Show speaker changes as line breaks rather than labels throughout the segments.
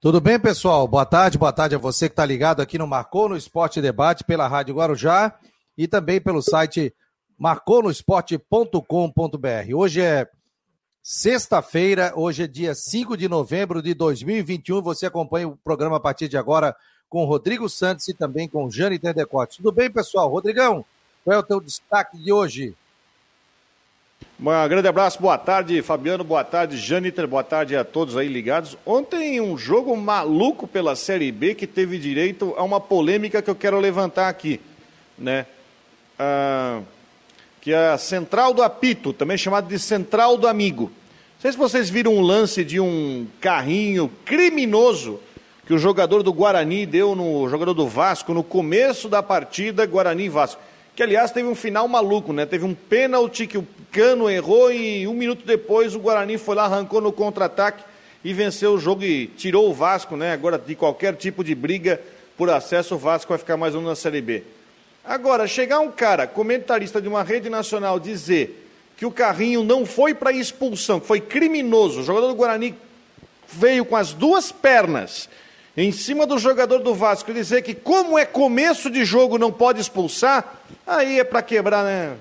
Tudo bem, pessoal? Boa tarde, boa tarde a você que está ligado aqui no Marcou no Esporte Debate pela Rádio Guarujá e também pelo site marconosport.com.br. Hoje é sexta-feira, hoje é dia 5 de novembro de 2021. Você acompanha o programa a partir de agora com Rodrigo Santos e também com Jane Tendecote. Tudo bem, pessoal? Rodrigão, qual é o teu destaque de hoje?
Um grande abraço, boa tarde, Fabiano, boa tarde, Janiter, boa tarde a todos aí ligados. Ontem um jogo maluco pela Série B que teve direito a uma polêmica que eu quero levantar aqui, né? Ah, que é a Central do Apito, também chamado de Central do Amigo. Não sei se vocês viram um lance de um carrinho criminoso que o jogador do Guarani deu no jogador do Vasco no começo da partida Guarani e Vasco que aliás teve um final maluco, né? Teve um pênalti que o Cano errou e um minuto depois o Guarani foi lá, arrancou no contra-ataque e venceu o jogo e tirou o Vasco, né? Agora de qualquer tipo de briga por acesso, o Vasco vai ficar mais um na Série B. Agora, chegar um cara, comentarista de uma rede nacional, dizer que o carrinho não foi para expulsão, foi criminoso, o jogador do Guarani veio com as duas pernas em cima do jogador do Vasco dizer que, como é começo de jogo, não pode expulsar, aí é para quebrar, né?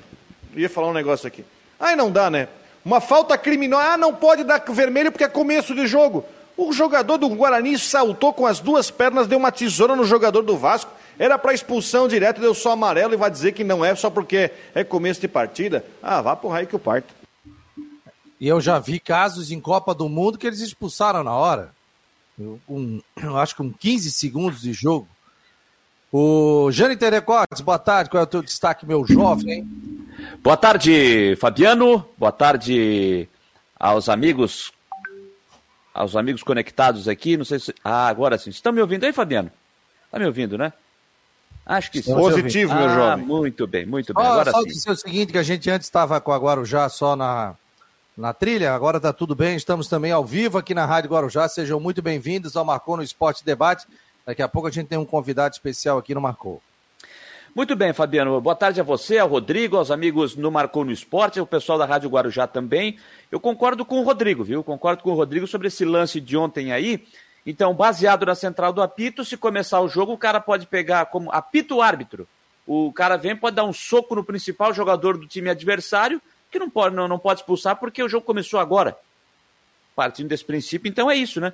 Eu ia falar um negócio aqui. Aí não dá, né? Uma falta criminosa, ah, não pode dar vermelho porque é começo de jogo. O jogador do Guarani saltou com as duas pernas, deu uma tesoura no jogador do Vasco. Era para expulsão direta, deu só amarelo e vai dizer que não é só porque é começo de partida. Ah, vá pro raio que o parto.
E eu já vi casos em Copa do Mundo que eles expulsaram na hora com, acho que com 15 segundos de jogo. O Jânio Terecotes, boa tarde, qual é o teu destaque, meu jovem?
Boa tarde, Fabiano, boa tarde aos amigos, aos amigos conectados aqui, não sei se... Ah, agora sim, estão me ouvindo aí, Fabiano? Está me ouvindo, né?
Acho que sim. Positivo, meu ah, jovem.
Muito bem, muito bem. Agora
só
sim.
dizer o seguinte, que a gente antes estava com a Guarujá só na, na trilha. Agora está tudo bem, estamos também ao vivo aqui na Rádio Guarujá. Sejam muito bem-vindos ao Marcou no Esporte Debate. Daqui a pouco a gente tem um convidado especial aqui no Marcou.
Muito bem, Fabiano. Boa tarde a você, ao Rodrigo, aos amigos no Marcou no Esporte, o pessoal da Rádio Guarujá também. Eu concordo com o Rodrigo, viu? Concordo com o Rodrigo sobre esse lance de ontem aí. Então, baseado na central do apito, se começar o jogo, o cara pode pegar como apito árbitro. O cara vem, pode dar um soco no principal jogador do time adversário, que não pode, não, não pode expulsar porque o jogo começou agora. Partindo desse princípio, então é isso, né?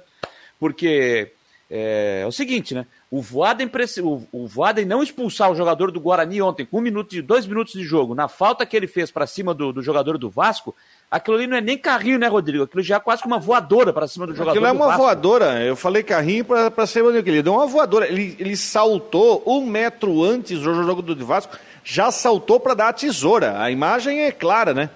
Porque é, é o seguinte, né? O Voaden, o, o Voaden não expulsar o jogador do Guarani ontem com um minuto de, dois minutos de jogo, na falta que ele fez para cima do, do jogador do Vasco, aquilo ali não é nem carrinho, né, Rodrigo? Aquilo já é quase que uma voadora para cima do jogador.
Aquilo é uma voadora. Eu falei carrinho para ser onde ele deu uma voadora. Ele, ele saltou um metro antes do jogo do Vasco já saltou para dar a tesoura. A imagem é clara, né?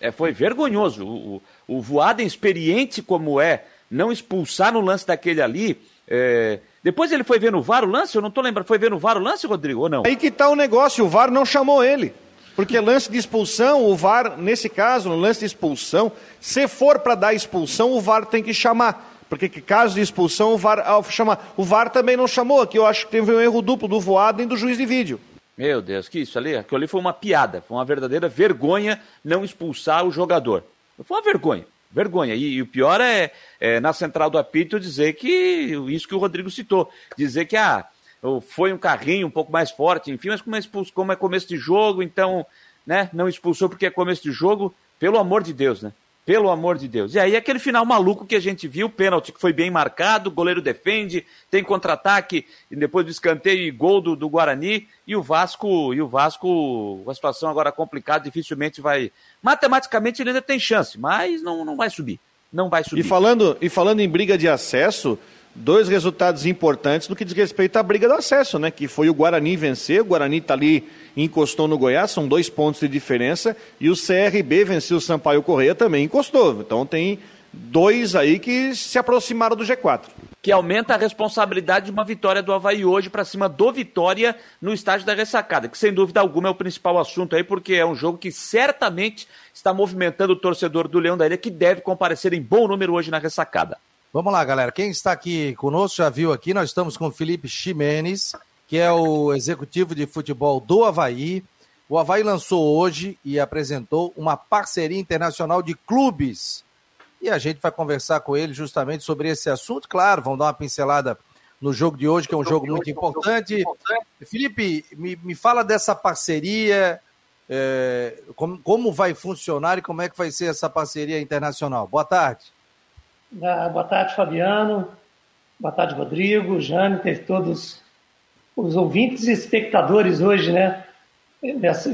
É, foi vergonhoso. O, o, o Voaden, experiente como é, não expulsar no lance daquele ali. É... Depois ele foi ver no VAR o lance? Eu não estou lembrando. Foi ver no VAR o lance, Rodrigo, ou não?
Aí que está o negócio. O VAR não chamou ele. Porque lance de expulsão, o VAR, nesse caso, no lance de expulsão, se for para dar expulsão, o VAR tem que chamar. Porque que caso de expulsão, o VAR ao chamar. O VAR também não chamou, aqui eu acho que teve um erro duplo do Voaden e do juiz de vídeo.
Meu Deus, que isso ali? Aquilo ali foi uma piada, foi uma verdadeira vergonha não expulsar o jogador. Foi uma vergonha, vergonha. E, e o pior é, é, na central do apito dizer que, isso que o Rodrigo citou, dizer que ah, foi um carrinho um pouco mais forte, enfim, mas como é, expulso, como é começo de jogo, então, né, não expulsou porque é começo de jogo, pelo amor de Deus, né? Pelo amor de Deus. E aí aquele final maluco que a gente viu, pênalti que foi bem marcado, goleiro defende, tem contra-ataque, e depois do escanteio e gol do, do, Guarani, e o Vasco, e o Vasco, a situação agora complicada, dificilmente vai. Matematicamente ele ainda tem chance, mas não, não vai subir. Não vai subir.
E falando, e falando em briga de acesso, dois resultados importantes no que diz respeito à briga do acesso, né? Que foi o Guarani vencer, o Guarani está ali, encostou no Goiás, são dois pontos de diferença, e o CRB venceu o Sampaio Correia também encostou. Então tem dois aí que se aproximaram do G4.
Que aumenta a responsabilidade de uma vitória do Havaí hoje para cima do Vitória no estádio da ressacada, que sem dúvida alguma é o principal assunto aí, porque é um jogo que certamente está movimentando o torcedor do Leão da Ilha, que deve comparecer em bom número hoje na ressacada.
Vamos lá, galera. Quem está aqui conosco já viu aqui, nós estamos com o Felipe Ximenes, que é o executivo de futebol do Havaí. O Havaí lançou hoje e apresentou uma parceria internacional de clubes. e a gente vai conversar com ele justamente sobre esse assunto. Claro, vão dar uma pincelada no jogo de hoje, que é um jogo muito importante. Felipe, me, me fala dessa parceria, é, como, como vai funcionar e como é que vai ser essa parceria internacional. Boa tarde.
Ah, boa tarde, Fabiano. Boa tarde, Rodrigo, Jâniter, todos os ouvintes e espectadores hoje, né?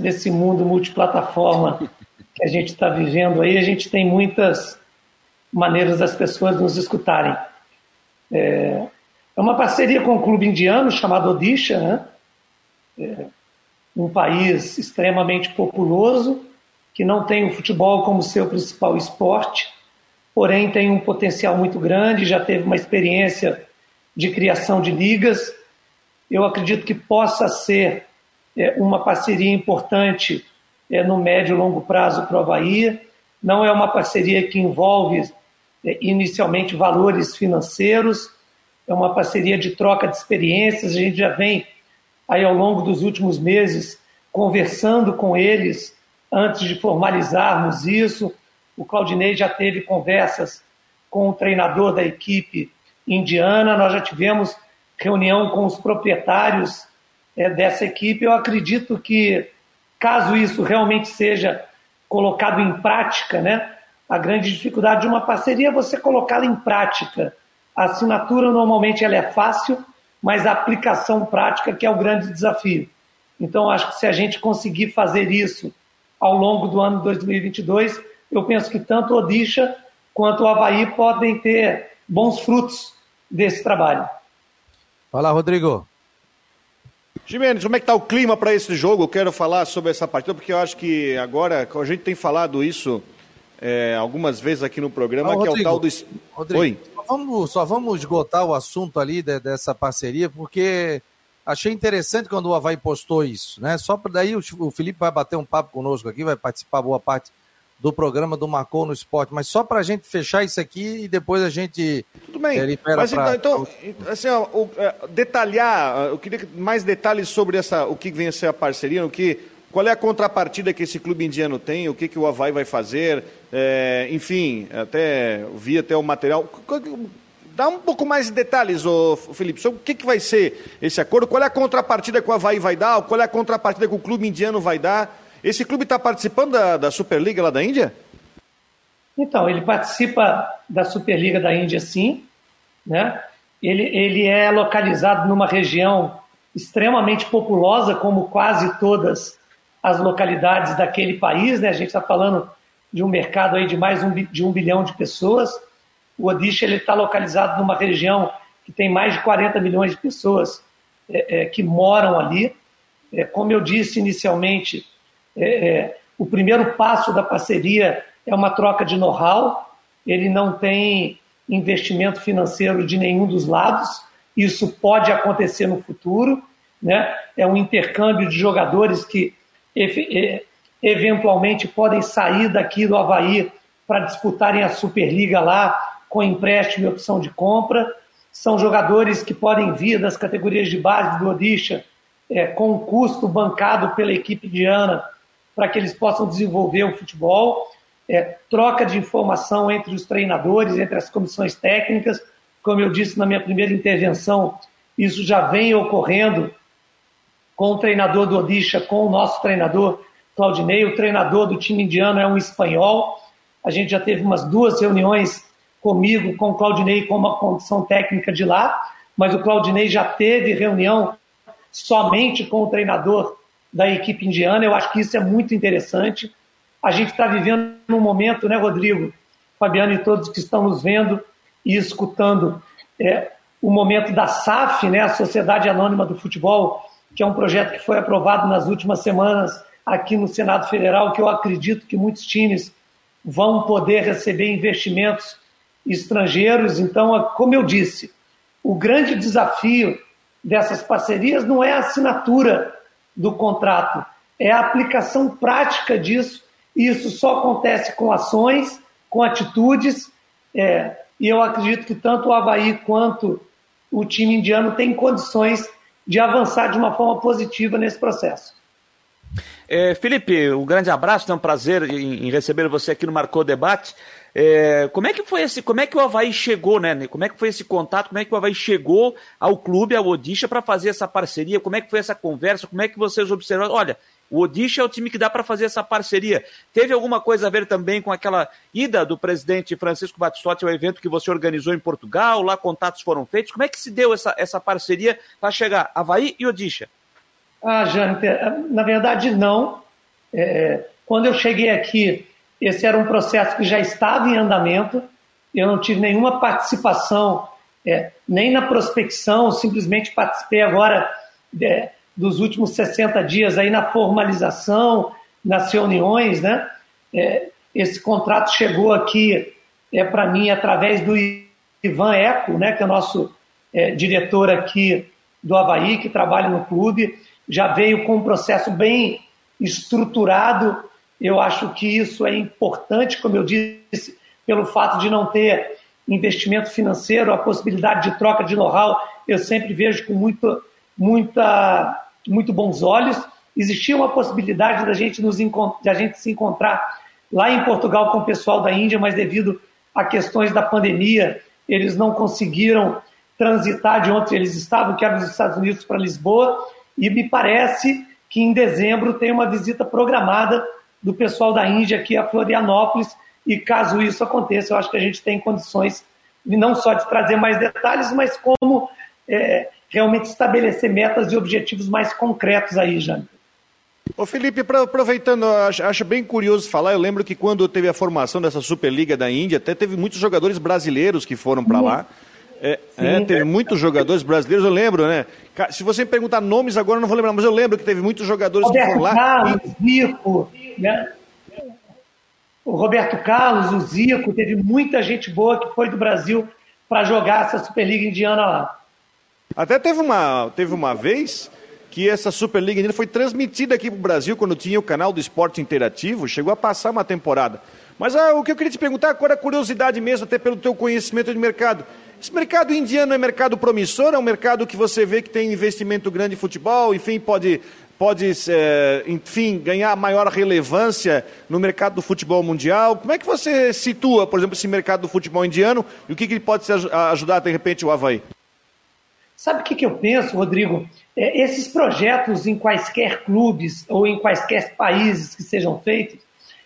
Desse mundo multiplataforma que a gente está vivendo aí, a gente tem muitas maneiras das pessoas nos escutarem. É, é uma parceria com o um clube indiano chamado Odisha, né? É um país extremamente populoso, que não tem o futebol como seu principal esporte, porém tem um potencial muito grande, já teve uma experiência de criação de ligas. Eu acredito que possa ser é, uma parceria importante é, no médio e longo prazo para o Havaí. Não é uma parceria que envolve é, inicialmente valores financeiros, é uma parceria de troca de experiências. A gente já vem aí ao longo dos últimos meses conversando com eles antes de formalizarmos isso. O Claudinei já teve conversas com o treinador da equipe indiana, nós já tivemos reunião com os proprietários é, dessa equipe. Eu acredito que, caso isso realmente seja colocado em prática, né, a grande dificuldade de uma parceria é você colocá-la em prática. A assinatura normalmente ela é fácil, mas a aplicação prática que é o grande desafio. Então, acho que se a gente conseguir fazer isso ao longo do ano 2022, eu penso que tanto o Odisha quanto o Havaí podem ter bons frutos desse trabalho.
Fala, Rodrigo.
Jimenez, como é que está o clima para esse jogo? Eu quero falar sobre essa partida, porque eu acho que agora, a gente tem falado isso é, algumas vezes aqui no programa, ah, que Rodrigo, é o tal do...
Rodrigo, Oi? Só vamos, só vamos esgotar o assunto ali de, dessa parceria, porque achei interessante quando o Havaí postou isso, né? Só para daí o, o Felipe vai bater um papo conosco aqui, vai participar boa parte do programa do Marcou no Esporte, mas só para a gente fechar isso aqui e depois a gente.
Tudo bem, é, mas pra... então, então, assim, ó, o, é, detalhar, eu queria mais detalhes sobre essa, o que vem a ser a parceria, o que, qual é a contrapartida que esse clube indiano tem, o que, que o Havaí vai fazer, é, enfim, até vi até o material. Dá um pouco mais de detalhes, ô, Felipe, sobre o que, que vai ser esse acordo, qual é a contrapartida que o Havaí vai dar, qual é a contrapartida que o clube indiano vai dar. Esse clube está participando da, da Superliga lá da Índia?
Então, ele participa da Superliga da Índia, sim. Né? Ele, ele é localizado numa região extremamente populosa, como quase todas as localidades daquele país. Né? A gente está falando de um mercado aí de mais um, de um bilhão de pessoas. O Odisha está localizado numa região que tem mais de 40 milhões de pessoas é, é, que moram ali. É, como eu disse inicialmente, é, é, o primeiro passo da parceria é uma troca de know-how, ele não tem investimento financeiro de nenhum dos lados, isso pode acontecer no futuro, né? é um intercâmbio de jogadores que eventualmente podem sair daqui do Havaí para disputarem a Superliga lá com empréstimo e opção de compra. São jogadores que podem vir das categorias de base do Odisha é, com um custo bancado pela equipe indiana para que eles possam desenvolver o futebol, é, troca de informação entre os treinadores, entre as comissões técnicas. Como eu disse na minha primeira intervenção, isso já vem ocorrendo com o treinador do Odisha, com o nosso treinador Claudinei. O treinador do time indiano é um espanhol. A gente já teve umas duas reuniões comigo, com o Claudinei, com uma condição técnica de lá, mas o Claudinei já teve reunião somente com o treinador da equipe indiana. Eu acho que isso é muito interessante. A gente está vivendo um momento, né, Rodrigo, Fabiano e todos que estão nos vendo e escutando, é, o momento da SAF, né, a Sociedade Anônima do Futebol, que é um projeto que foi aprovado nas últimas semanas aqui no Senado Federal, que eu acredito que muitos times vão poder receber investimentos estrangeiros. Então, como eu disse, o grande desafio dessas parcerias não é a assinatura do contrato, é a aplicação prática disso. E isso só acontece com ações, com atitudes. É, e eu acredito que tanto o Havaí quanto o time indiano têm condições de avançar de uma forma positiva nesse processo.
É, Felipe, um grande abraço, é um prazer em, em, receber você aqui no Marcou Debate. É, como é que foi esse, como é que o Havaí chegou, né? Como é que foi esse contato? Como é que o Havaí chegou ao clube, ao Odisha, para fazer essa parceria? Como é que foi essa conversa? Como é que vocês observaram? Olha, o Odisha é o time que dá para fazer essa parceria. Teve alguma coisa a ver também com aquela ida do presidente Francisco Batistotti ao evento que você organizou em Portugal? Lá contatos foram feitos. Como é que se deu essa, essa parceria para chegar Havaí e Odisha?
Ah, Jânio, na verdade não. É, quando eu cheguei aqui, esse era um processo que já estava em andamento, eu não tive nenhuma participação, é, nem na prospecção, simplesmente participei agora é, dos últimos 60 dias aí na formalização, nas reuniões, né? É, esse contrato chegou aqui é para mim através do Ivan Eco, né, que é o nosso é, diretor aqui do Havaí, que trabalha no clube, já veio com um processo bem estruturado eu acho que isso é importante, como eu disse, pelo fato de não ter investimento financeiro, a possibilidade de troca de know-how, eu sempre vejo com muito, muita, muito bons olhos. Existia uma possibilidade da gente, nos, de a gente se encontrar lá em Portugal com o pessoal da Índia, mas devido a questões da pandemia, eles não conseguiram transitar de onde eles estavam, que era dos Estados Unidos para Lisboa, e me parece que em dezembro tem uma visita programada do pessoal da Índia aqui a Florianópolis. E caso isso aconteça, eu acho que a gente tem condições não só de trazer mais detalhes, mas como é, realmente estabelecer metas e objetivos mais concretos aí, Jânio.
Ô Felipe, aproveitando, acho, acho, bem curioso falar, eu lembro que quando teve a formação dessa Superliga da Índia, até teve muitos jogadores brasileiros que foram para lá. É, é, teve muitos jogadores brasileiros, eu lembro, né? Se você me perguntar nomes agora, eu não vou lembrar, mas eu lembro que teve muitos jogadores Roberto que foram lá.
Carlos, e... Zico, né? O Roberto Carlos, o Zico, teve muita gente boa que foi do Brasil para jogar essa Superliga Indiana lá.
Até teve uma, teve uma vez que essa Superliga Indiana foi transmitida aqui para o Brasil quando tinha o canal do Esporte Interativo, chegou a passar uma temporada. Mas ah, o que eu queria te perguntar agora é curiosidade mesmo, até pelo teu conhecimento de mercado. Esse mercado indiano é mercado promissor? É um mercado que você vê que tem investimento grande em futebol, enfim, pode, pode é, enfim, ganhar maior relevância no mercado do futebol mundial? Como é que você situa, por exemplo, esse mercado do futebol indiano e o que, que pode ajudar, de repente, o Havaí?
Sabe o que, que eu penso, Rodrigo? É, esses projetos em quaisquer clubes ou em quaisquer países que sejam feitos,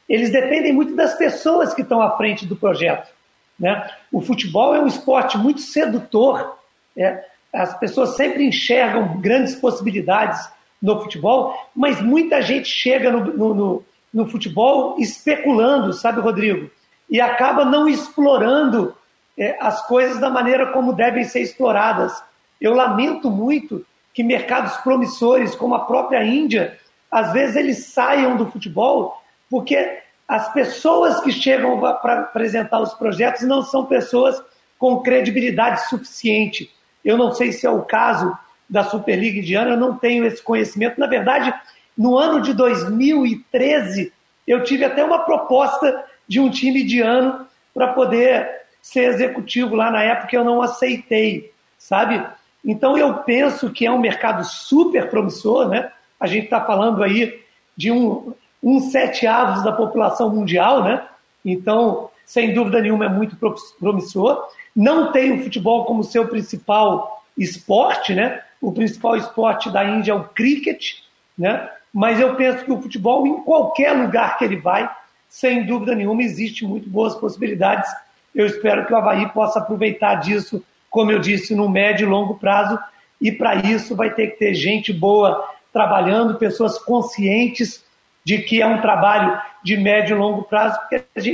eles dependem muito das pessoas que estão à frente do projeto. Né? O futebol é um esporte muito sedutor. É, as pessoas sempre enxergam grandes possibilidades no futebol, mas muita gente chega no, no, no, no futebol especulando, sabe, Rodrigo? E acaba não explorando é, as coisas da maneira como devem ser exploradas. Eu lamento muito que mercados promissores, como a própria Índia, às vezes eles saiam do futebol porque as pessoas que chegam para apresentar os projetos não são pessoas com credibilidade suficiente. Eu não sei se é o caso da Superliga Indiana, eu não tenho esse conhecimento. Na verdade, no ano de 2013, eu tive até uma proposta de um time indiano para poder ser executivo lá na época, eu não aceitei, sabe? Então eu penso que é um mercado super promissor, né? A gente está falando aí de um um sete avos da população mundial, né? Então, sem dúvida nenhuma, é muito promissor. Não tem o futebol como seu principal esporte, né? O principal esporte da Índia é o cricket, né? Mas eu penso que o futebol, em qualquer lugar que ele vai, sem dúvida nenhuma, existe muito boas possibilidades. Eu espero que o Havaí possa aproveitar disso, como eu disse, no médio e longo prazo. E para isso vai ter que ter gente boa trabalhando, pessoas conscientes de que é um trabalho de médio e longo prazo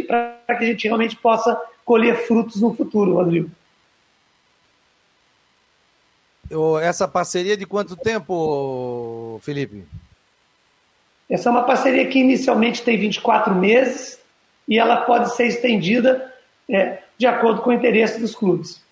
para que a gente realmente possa colher frutos no futuro, Rodrigo.
Essa parceria de quanto tempo, Felipe?
Essa é uma parceria que inicialmente tem 24 meses e ela pode ser estendida é, de acordo com o interesse dos clubes.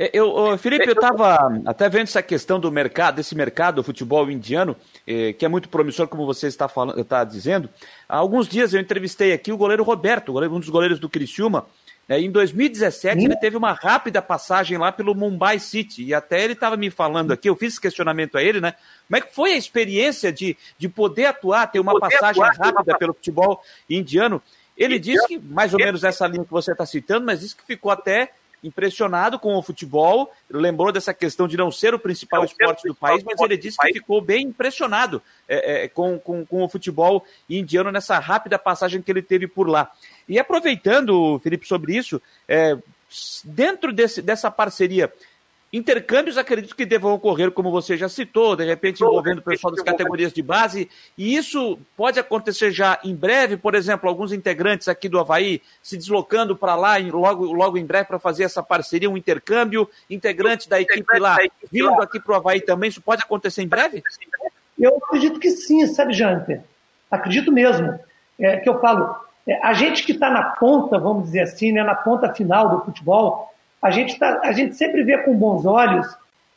É, eu, Felipe, eu estava até vendo essa questão do mercado, desse mercado do futebol indiano, eh, que é muito promissor, como você está, falando, está dizendo. Há alguns dias eu entrevistei aqui o goleiro Roberto, um dos goleiros do Criciúma. Né, em 2017, ele teve uma rápida passagem lá pelo Mumbai City, e até ele estava me falando aqui, eu fiz esse questionamento a ele, né? Como é que foi a experiência de, de poder atuar, ter uma poder passagem atuar, rápida pelo futebol indiano? Ele disse que, mais ou menos essa linha que você está citando, mas disse que ficou até impressionado com o futebol, lembrou dessa questão de não ser o principal esporte do país, mas ele disse que ficou bem impressionado é, é, com, com, com o futebol indiano nessa rápida passagem que ele teve por lá. E aproveitando, Felipe, sobre isso, é, dentro desse, dessa parceria, Intercâmbios acredito que devam ocorrer, como você já citou, de repente envolvendo o pessoal das categorias de base, e isso pode acontecer já em breve, por exemplo, alguns integrantes aqui do Havaí se deslocando para lá logo, logo em breve para fazer essa parceria, um intercâmbio, integrantes da equipe lá vindo aqui para o Havaí também, isso pode acontecer em breve?
Eu acredito que sim, sabe, Janter? Acredito mesmo. É, que eu falo, é, a gente que está na ponta, vamos dizer assim, né, na ponta final do futebol, a gente, tá, a gente sempre vê com bons olhos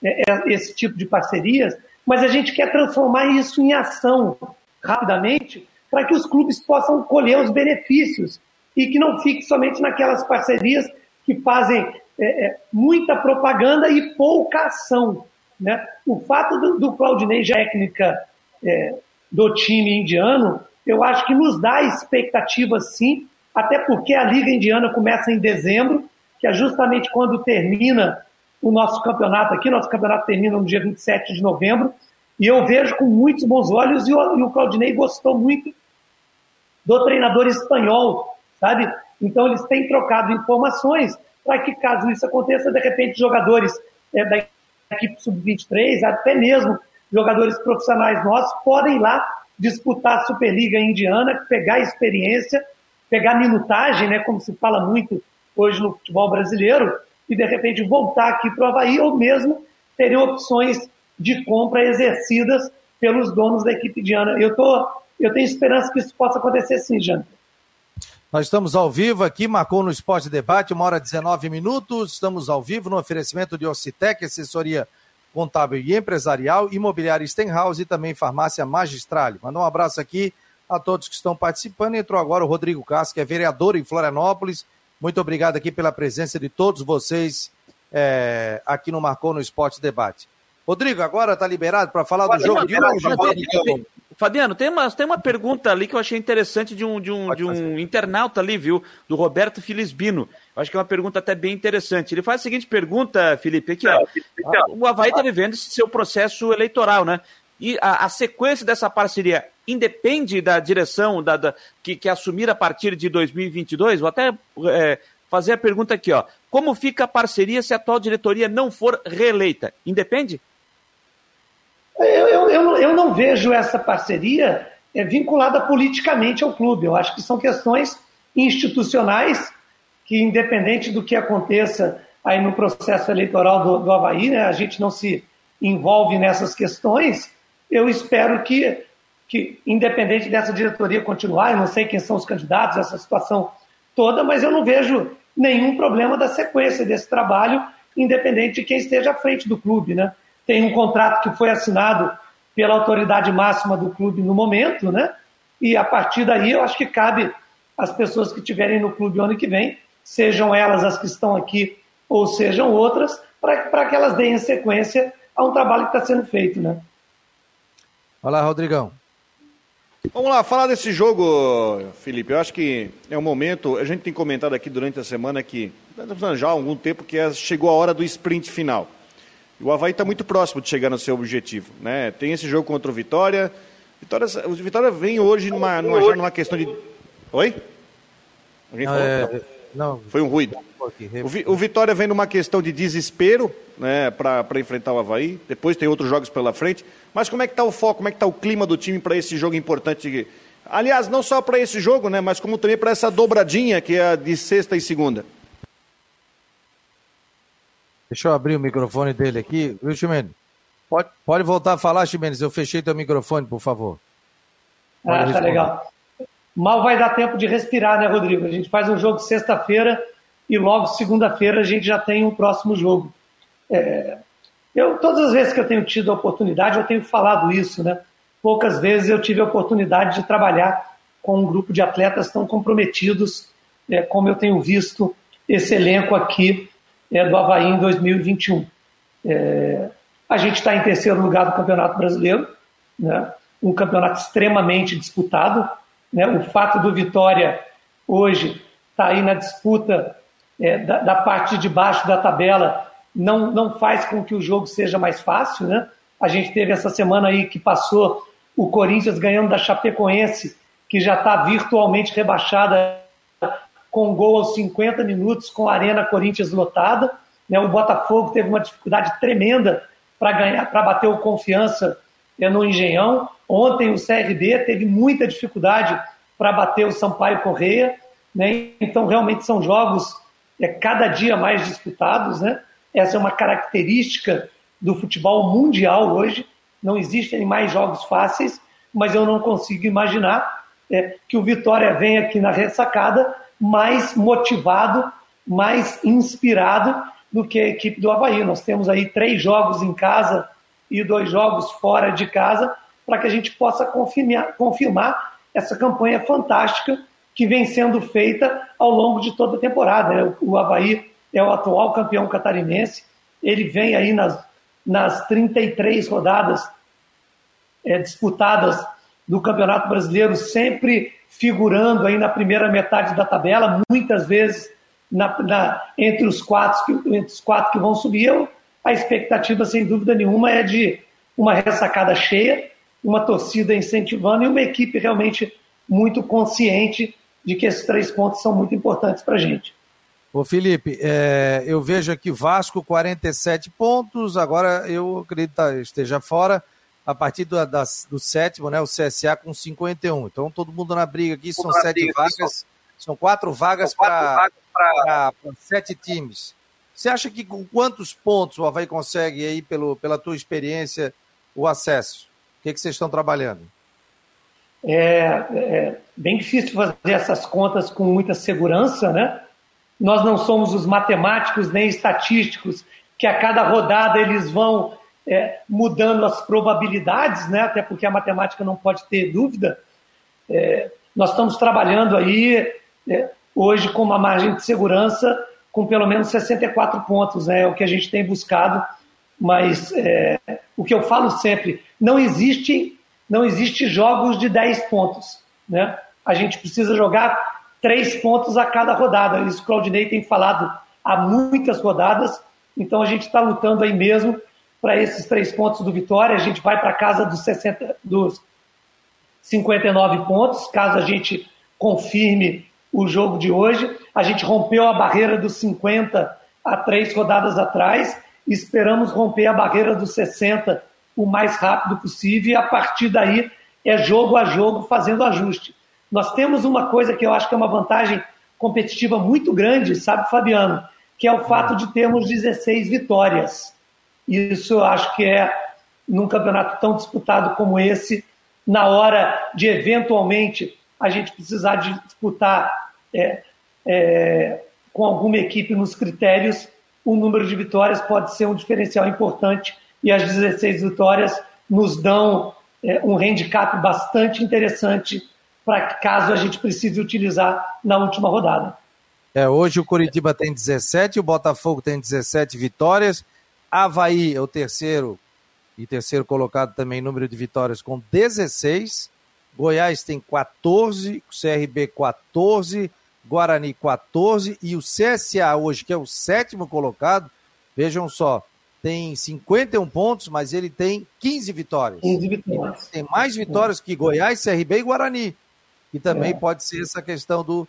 é, é, esse tipo de parcerias, mas a gente quer transformar isso em ação rapidamente para que os clubes possam colher os benefícios e que não fique somente naquelas parcerias que fazem é, é, muita propaganda e pouca ação. Né? O fato do, do Claudinei técnica é, do time indiano, eu acho que nos dá expectativa sim, até porque a Liga Indiana começa em dezembro que é justamente quando termina o nosso campeonato aqui. Nosso campeonato termina no dia 27 de novembro. E eu vejo com muitos bons olhos, e o, e o Claudinei gostou muito do treinador espanhol, sabe? Então eles têm trocado informações para que, caso isso aconteça, de repente jogadores é, da equipe sub-23, até mesmo jogadores profissionais nossos, podem ir lá disputar a Superliga Indiana, pegar experiência, pegar minutagem, né, como se fala muito hoje no futebol brasileiro e de repente voltar aqui para o Havaí ou mesmo terem opções de compra exercidas pelos donos da equipe de Ana. Eu, tô, eu tenho esperança que isso possa acontecer sim, Jânio.
Nós estamos ao vivo aqui, marcou no Esporte Debate, uma hora e 19 minutos. Estamos ao vivo no oferecimento de Ocitec, assessoria contábil e empresarial, imobiliária Stenhouse e também farmácia Magistrale. Mandar um abraço aqui a todos que estão participando. Entrou agora o Rodrigo Castro, que é vereador em Florianópolis, muito obrigado aqui pela presença de todos vocês é, aqui no Marcou no Esporte Debate. Rodrigo, agora está liberado para falar do jogo de hoje.
Fabiano, tem uma, tem uma pergunta ali que eu achei interessante de um, de um, de um internauta ali, viu? Do Roberto Filisbino. Eu acho que é uma pergunta até bem interessante. Ele faz a seguinte pergunta, Felipe, aqui, ó. O Havaí está vivendo esse seu processo eleitoral, né? E a, a sequência dessa parceria independe da direção da, da que, que, assumir a partir de 2022? Vou até é, fazer a pergunta aqui, ó. Como fica a parceria se a atual diretoria não for reeleita? Independe?
Eu, eu, eu, eu não vejo essa parceria é, vinculada politicamente ao clube. Eu acho que são questões institucionais que, independente do que aconteça aí no processo eleitoral do, do Havaí, né, a gente não se envolve nessas questões. Eu espero que que, independente dessa diretoria continuar, eu não sei quem são os candidatos, essa situação toda, mas eu não vejo nenhum problema da sequência desse trabalho, independente de quem esteja à frente do clube. Né? Tem um contrato que foi assinado pela autoridade máxima do clube no momento, né? e a partir daí eu acho que cabe às pessoas que estiverem no clube ano que vem, sejam elas as que estão aqui ou sejam outras, para que elas deem sequência a um trabalho que está sendo feito. Né?
Olá, Rodrigão.
Vamos lá, falar desse jogo, Felipe. Eu acho que é um momento. A gente tem comentado aqui durante a semana que já há algum tempo que é, chegou a hora do sprint final. o Havaí está muito próximo de chegar no seu objetivo. Né? Tem esse jogo contra o Vitória. Vitória, o Vitória vem hoje numa, numa, já numa questão de. Oi? Alguém falou? É, não. Foi um ruído. O, o Vitória vem numa questão de desespero né, para enfrentar o Havaí. Depois tem outros jogos pela frente. Mas como é que está o foco, como é que está o clima do time para esse jogo importante? Aliás, não só para esse jogo, né, mas como também para essa dobradinha que é a de sexta e segunda.
Deixa eu abrir o microfone dele aqui, viu, Ximenes? Pode, pode voltar a falar, Ximenes. Eu fechei teu microfone, por favor.
Pode ah, tá legal. Mal vai dar tempo de respirar, né, Rodrigo? A gente faz um jogo sexta-feira e logo segunda-feira a gente já tem o um próximo jogo. É, eu, todas as vezes que eu tenho tido a oportunidade, eu tenho falado isso, né? Poucas vezes eu tive a oportunidade de trabalhar com um grupo de atletas tão comprometidos, é, como eu tenho visto esse elenco aqui é, do Havaí em 2021. É, a gente está em terceiro lugar do Campeonato Brasileiro, né? um campeonato extremamente disputado. Né? O fato do Vitória hoje está aí na disputa é, da, da, parte de baixo da tabela, não, não faz com que o jogo seja mais fácil, né? A gente teve essa semana aí que passou o Corinthians ganhando da Chapecoense, que já está virtualmente rebaixada com gol aos 50 minutos, com a Arena Corinthians lotada. Né? O Botafogo teve uma dificuldade tremenda para ganhar, para bater o confiança é, no Engenhão. Ontem o CRB teve muita dificuldade para bater o Sampaio Correia. Né? Então, realmente são jogos é, cada dia mais disputados. Né? Essa é uma característica do futebol mundial hoje. Não existem mais jogos fáceis, mas eu não consigo imaginar é, que o Vitória venha aqui na ressacada mais motivado, mais inspirado do que a equipe do Havaí. Nós temos aí três jogos em casa e dois jogos fora de casa para que a gente possa confirmar, confirmar essa campanha fantástica que vem sendo feita ao longo de toda a temporada. O Havaí é o atual campeão catarinense, ele vem aí nas, nas 33 rodadas é, disputadas do Campeonato Brasileiro, sempre figurando aí na primeira metade da tabela, muitas vezes na, na, entre, os quatro entre os quatro que vão subir. A expectativa, sem dúvida nenhuma, é de uma ressacada cheia, uma torcida incentivando e uma equipe realmente muito consciente de que esses três pontos são muito importantes para a gente.
Ô Felipe, é, eu vejo aqui Vasco 47 pontos, agora eu acredito que esteja fora. A partir do, da, do sétimo, né, o CSA com 51. Então todo mundo na briga aqui, são sete briga, vagas, são quatro vagas para sete times. Você acha que com quantos pontos o Havaí consegue aí, pelo, pela tua experiência, o acesso? O que, que vocês estão trabalhando?
É, é bem difícil fazer essas contas com muita segurança, né? Nós não somos os matemáticos nem estatísticos que a cada rodada eles vão é, mudando as probabilidades, né? Até porque a matemática não pode ter dúvida. É, nós estamos trabalhando aí é, hoje com uma margem de segurança com pelo menos 64 pontos, né? É o que a gente tem buscado, mas é, o que eu falo sempre, não existe, não existe jogos de 10 pontos, né? A gente precisa jogar três pontos a cada rodada. Isso o Claudinei tem falado há muitas rodadas, então a gente está lutando aí mesmo para esses três pontos do Vitória. A gente vai para casa dos, 60, dos 59 pontos, caso a gente confirme o jogo de hoje. A gente rompeu a barreira dos 50 há três rodadas atrás. Esperamos romper a barreira dos 60 o mais rápido possível e a partir daí é jogo a jogo fazendo ajuste. Nós temos uma coisa que eu acho que é uma vantagem competitiva muito grande, sabe, Fabiano? Que é o fato de termos 16 vitórias. Isso eu acho que é, num campeonato tão disputado como esse, na hora de eventualmente a gente precisar disputar é, é, com alguma equipe nos critérios, o número de vitórias pode ser um diferencial importante e as 16 vitórias nos dão é, um handicap bastante interessante para caso a gente precise utilizar na última rodada.
É, hoje o Curitiba tem 17, o Botafogo tem 17 vitórias, Havaí é o terceiro e terceiro colocado também número de vitórias com 16, Goiás tem 14, CRB 14, Guarani 14 e o CSA hoje, que é o sétimo colocado, vejam só, tem 51 pontos, mas ele tem 15 vitórias.
15 vitórias.
Tem mais vitórias que Goiás, CRB e Guarani. E também é. pode ser essa questão do,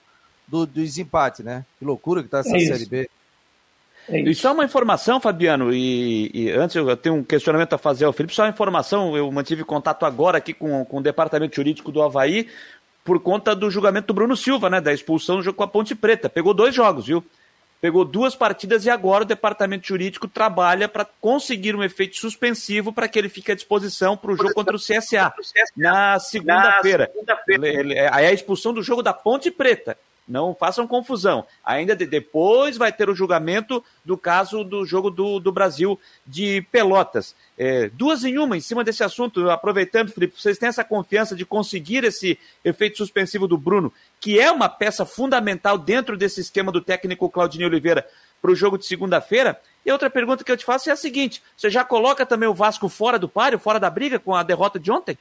do, do desempate, né? Que loucura que está essa é Série B.
É e só uma informação, Fabiano, e, e, antes eu tenho um questionamento a fazer ao Felipe, só uma informação, eu mantive contato agora aqui com, com o departamento jurídico do Havaí, por conta do julgamento do Bruno Silva, né? Da expulsão no jogo com a Ponte Preta. Pegou dois jogos, viu? Pegou duas partidas e agora o departamento jurídico trabalha para conseguir um efeito suspensivo para que ele fique à disposição para o jogo contra o CSA na segunda-feira. Segunda aí a expulsão do jogo da Ponte Preta. Não façam confusão. Ainda de, depois vai ter o julgamento do caso do jogo do, do Brasil de Pelotas. É, duas em uma em cima desse assunto, aproveitando, Felipe, vocês têm essa confiança de conseguir esse efeito suspensivo do Bruno, que é uma peça fundamental dentro desse esquema do técnico Claudinei Oliveira para o jogo de segunda-feira? E outra pergunta que eu te faço é a seguinte: você já coloca também o Vasco fora do páreo, fora da briga com a derrota de ontem?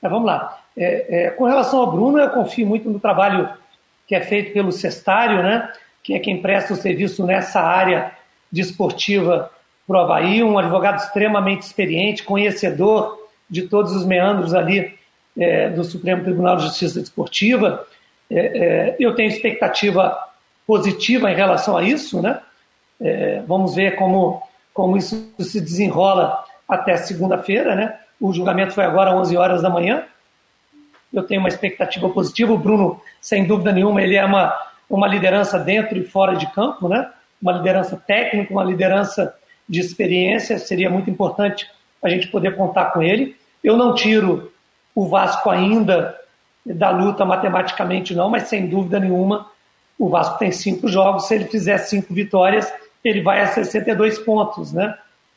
Mas vamos lá. É, é, com relação ao Bruno, eu confio muito no trabalho que é feito pelo Cestário, né? que é quem presta o serviço nessa área desportiva para o Havaí, um advogado extremamente experiente, conhecedor de todos os meandros ali é, do Supremo Tribunal de Justiça Desportiva. É, é, eu tenho expectativa positiva em relação a isso, né? É, vamos ver como, como isso se desenrola até segunda-feira, né? O julgamento foi agora às 11 horas da manhã. Eu tenho uma expectativa positiva. O Bruno, sem dúvida nenhuma, ele é uma, uma liderança dentro e fora de campo, né? Uma liderança técnica, uma liderança de experiência. Seria muito importante a gente poder contar com ele. Eu não tiro o Vasco ainda da luta matematicamente, não, mas sem dúvida nenhuma o Vasco tem cinco jogos. Se ele fizer cinco vitórias, ele vai a 62 pontos, né?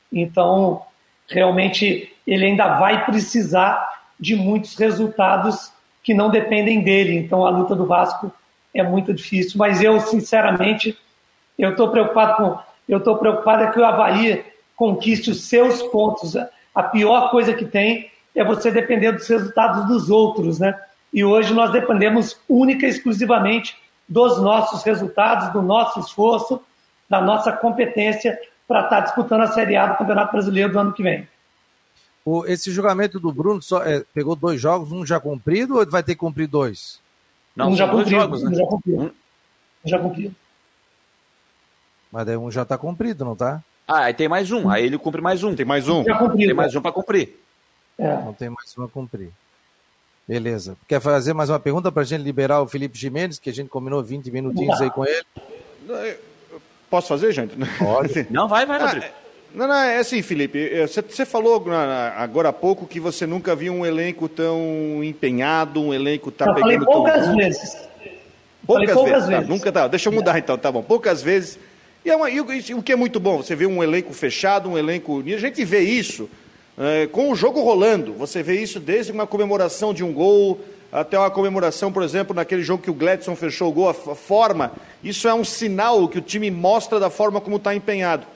Então, realmente, ele ainda vai precisar de muitos resultados que não dependem dele. Então, a luta do Vasco é muito difícil. Mas eu, sinceramente, eu estou preocupado com, eu estou preocupado é que o Havaí conquiste os seus pontos. A pior coisa que tem é você depender dos resultados dos outros, né? E hoje nós dependemos única e exclusivamente dos nossos resultados, do nosso esforço, da nossa competência para estar tá disputando a Série A do Campeonato Brasileiro do ano que vem.
O, esse julgamento do Bruno só, é, pegou dois jogos, um já cumprido ou vai ter que cumprir dois?
Não, um já cumprido, jogos, né? um já cumprido. Um... já cumprido.
Mas daí um já está cumprido, não está?
Ah, aí tem mais um. Aí ele cumpre mais um.
Tem mais um.
Já cumprido, tem mais um para cumprir.
É. Não tem mais um a cumprir. Beleza. Quer fazer mais uma pergunta para a gente liberar o Felipe Jimenez, que a gente combinou 20 minutinhos aí com ele?
Posso fazer, gente?
Pode. Não, vai, vai, Rodrigo. Ah,
não, não, é assim, Felipe. Você falou agora há pouco que você nunca viu um elenco tão empenhado, um elenco tá
eu pegando falei poucas tão... vezes.
Poucas, poucas vezes. vezes. Tá, nunca tá. Deixa eu mudar então, tá bom. Poucas vezes. E, é uma, e o que é muito bom, você vê um elenco fechado, um elenco. E a gente vê isso é, com o jogo rolando. Você vê isso desde uma comemoração de um gol até uma comemoração, por exemplo, naquele jogo que o Gladson fechou o gol, a forma. Isso é um sinal que o time mostra da forma como está empenhado.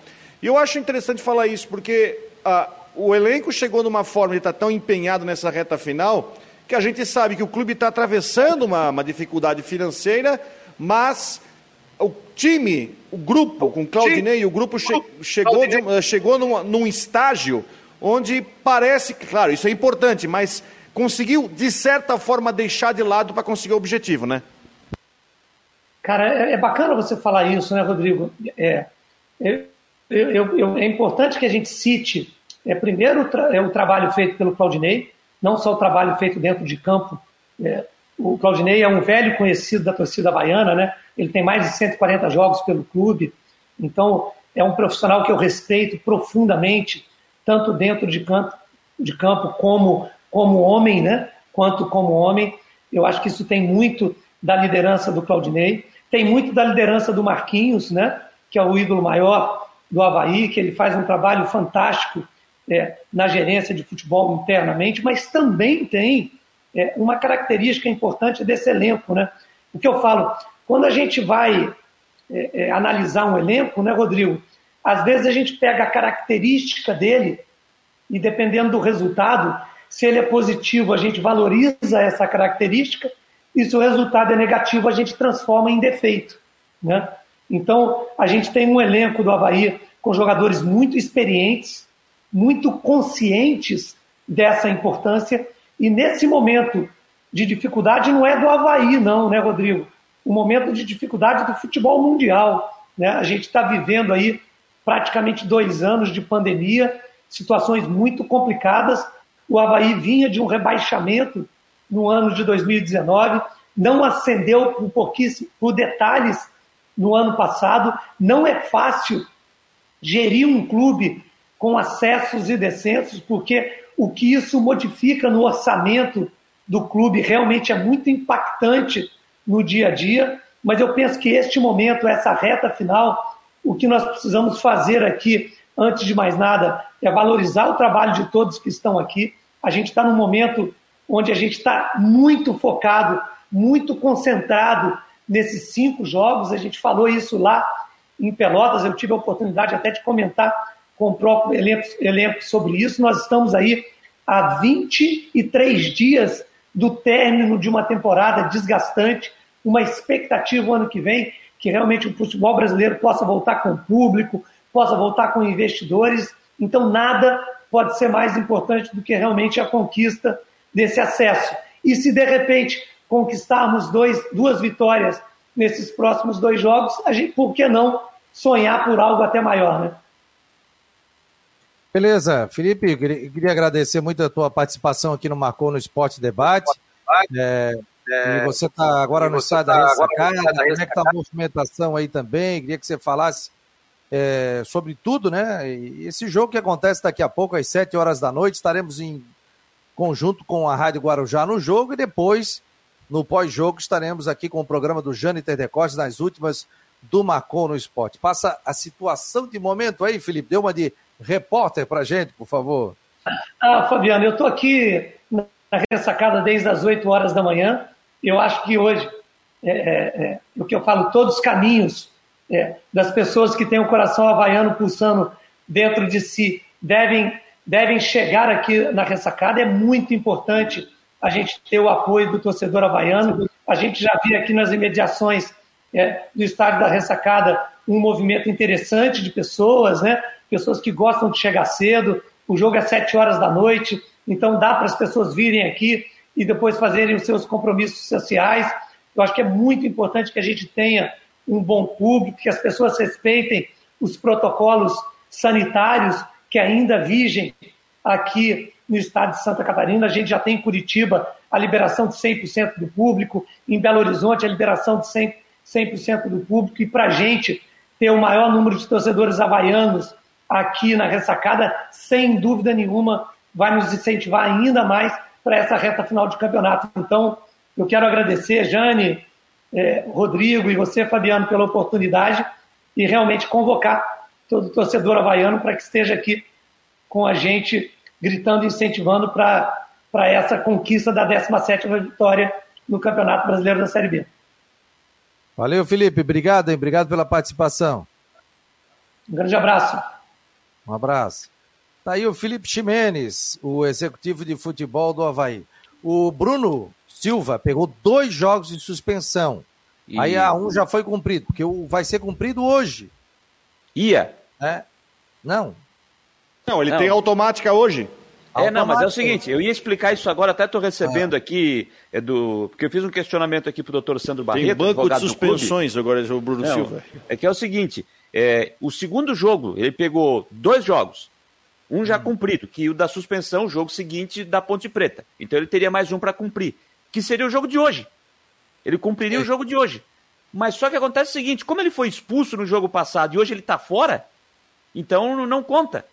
E eu acho interessante falar isso, porque ah, o elenco chegou numa forma de estar tá tão empenhado nessa reta final, que a gente sabe que o clube está atravessando uma, uma dificuldade financeira, mas o time, o grupo, com Claudinei, o grupo che chegou, de, chegou num, num estágio onde parece, claro, isso é importante, mas conseguiu, de certa forma, deixar de lado para conseguir o objetivo, né?
Cara, é, é bacana você falar isso, né, Rodrigo? É, eu, eu, eu, é importante que a gente cite, é, primeiro, tra é o trabalho feito pelo Claudinei, não só o trabalho feito dentro de campo. É, o Claudinei é um velho conhecido da torcida baiana, né? Ele tem mais de 140 jogos pelo clube, então é um profissional que eu respeito profundamente tanto dentro de campo, de campo como, como homem, né? quanto como homem. Eu acho que isso tem muito da liderança do Claudinei, tem muito da liderança do Marquinhos, né? que é o ídolo maior do Havaí, que ele faz um trabalho fantástico é, na gerência de futebol internamente, mas também tem é, uma característica importante desse elenco. Né? O que eu falo, quando a gente vai é, é analisar um elenco, né, Rodrigo, às vezes a gente pega a característica dele e dependendo do resultado, se ele é positivo, a gente valoriza essa característica e se o resultado é negativo, a gente transforma em defeito. Né? Então, a gente tem um elenco do Havaí com jogadores muito experientes, muito conscientes dessa importância e nesse momento de dificuldade não é do Havaí, não, né, Rodrigo? O momento de dificuldade do futebol mundial. Né? A gente está vivendo aí praticamente dois anos de pandemia, situações muito complicadas. O Havaí vinha de um rebaixamento no ano de 2019, não ascendeu por pouquíssimo, por detalhes no ano passado. Não é fácil gerir um clube com acessos e descensos, porque o que isso modifica no orçamento do clube realmente é muito impactante no dia a dia. Mas eu penso que este momento, essa reta final, o que nós precisamos fazer aqui, antes de mais nada, é valorizar o trabalho de todos que estão aqui. A gente está num momento onde a gente está muito focado, muito concentrado nesses cinco jogos. A gente falou isso lá em Pelotas, eu tive a oportunidade até de comentar com o próprio elenco, elenco sobre isso. Nós estamos aí a 23 dias do término de uma temporada desgastante, uma expectativa o ano que vem que realmente o futebol brasileiro possa voltar com o público, possa voltar com investidores. Então, nada pode ser mais importante do que realmente a conquista desse acesso. E se de repente conquistarmos dois, duas vitórias nesses próximos dois jogos, a gente, por que não sonhar por algo até maior, né?
Beleza, Felipe, queria agradecer muito a tua participação aqui no Marcou no Esporte Debate. É, é, e você está agora no estado tá da ressacada, como é que está a movimentação aí também? Queria que você falasse é, sobre tudo, né? Esse jogo que acontece daqui a pouco, às 7 horas da noite, estaremos em conjunto com a Rádio Guarujá no jogo e depois, no pós-jogo, estaremos aqui com o programa do Jâniter Decotes nas últimas do Macon no Esporte. Passa a situação de momento aí, Felipe, deu uma de repórter para gente, por favor.
Ah, Fabiano, eu estou aqui na ressacada desde as 8 horas da manhã. Eu acho que hoje, é, é, é, o que eu falo, todos os caminhos é, das pessoas que têm o coração havaiano pulsando dentro de si devem, devem chegar aqui na ressacada. É muito importante a gente ter o apoio do torcedor havaiano. A gente já viu aqui nas imediações é, do estádio da ressacada um movimento interessante de pessoas, né? pessoas que gostam de chegar cedo. O jogo é sete horas da noite, então dá para as pessoas virem aqui e depois fazerem os seus compromissos sociais. Eu acho que é muito importante que a gente tenha um bom público, que as pessoas respeitem os protocolos sanitários que ainda vigem aqui no estado de Santa Catarina. A gente já tem em Curitiba a liberação de 100% do público, em Belo Horizonte a liberação de 100%, 100 do público, e para a gente ter o maior número de torcedores havaianos aqui na ressacada, sem dúvida nenhuma, vai nos incentivar ainda mais para essa reta final de campeonato. Então, eu quero agradecer, Jane, é, Rodrigo e você, Fabiano, pela oportunidade e realmente convocar todo torcedor havaiano para que esteja aqui com a gente, gritando e incentivando para essa conquista da 17ª vitória no Campeonato Brasileiro da Série B.
Valeu, Felipe. Obrigado, hein? Obrigado pela participação.
Um grande abraço.
Um abraço. Tá aí o Felipe Ximenes, o executivo de futebol do Havaí. O Bruno Silva pegou dois jogos de suspensão. E... Aí a um já foi cumprido, porque vai ser cumprido hoje.
Ia.
É? Não.
Não, ele não. tem automática hoje.
É, não, mas é o seguinte, eu ia explicar isso agora, até estou recebendo ah. aqui, é do, porque eu fiz um questionamento aqui para o doutor Sandro Barreto. Tem
banco de suspensões agora, o Bruno não, Silva.
É que é o seguinte, é, o segundo jogo, ele pegou dois jogos, um já hum. cumprido, que o da suspensão, o jogo seguinte da Ponte Preta. Então ele teria mais um para cumprir, que seria o jogo de hoje. Ele cumpriria é. o jogo de hoje. Mas só que acontece o seguinte: como ele foi expulso no jogo passado e hoje ele está fora, então não conta.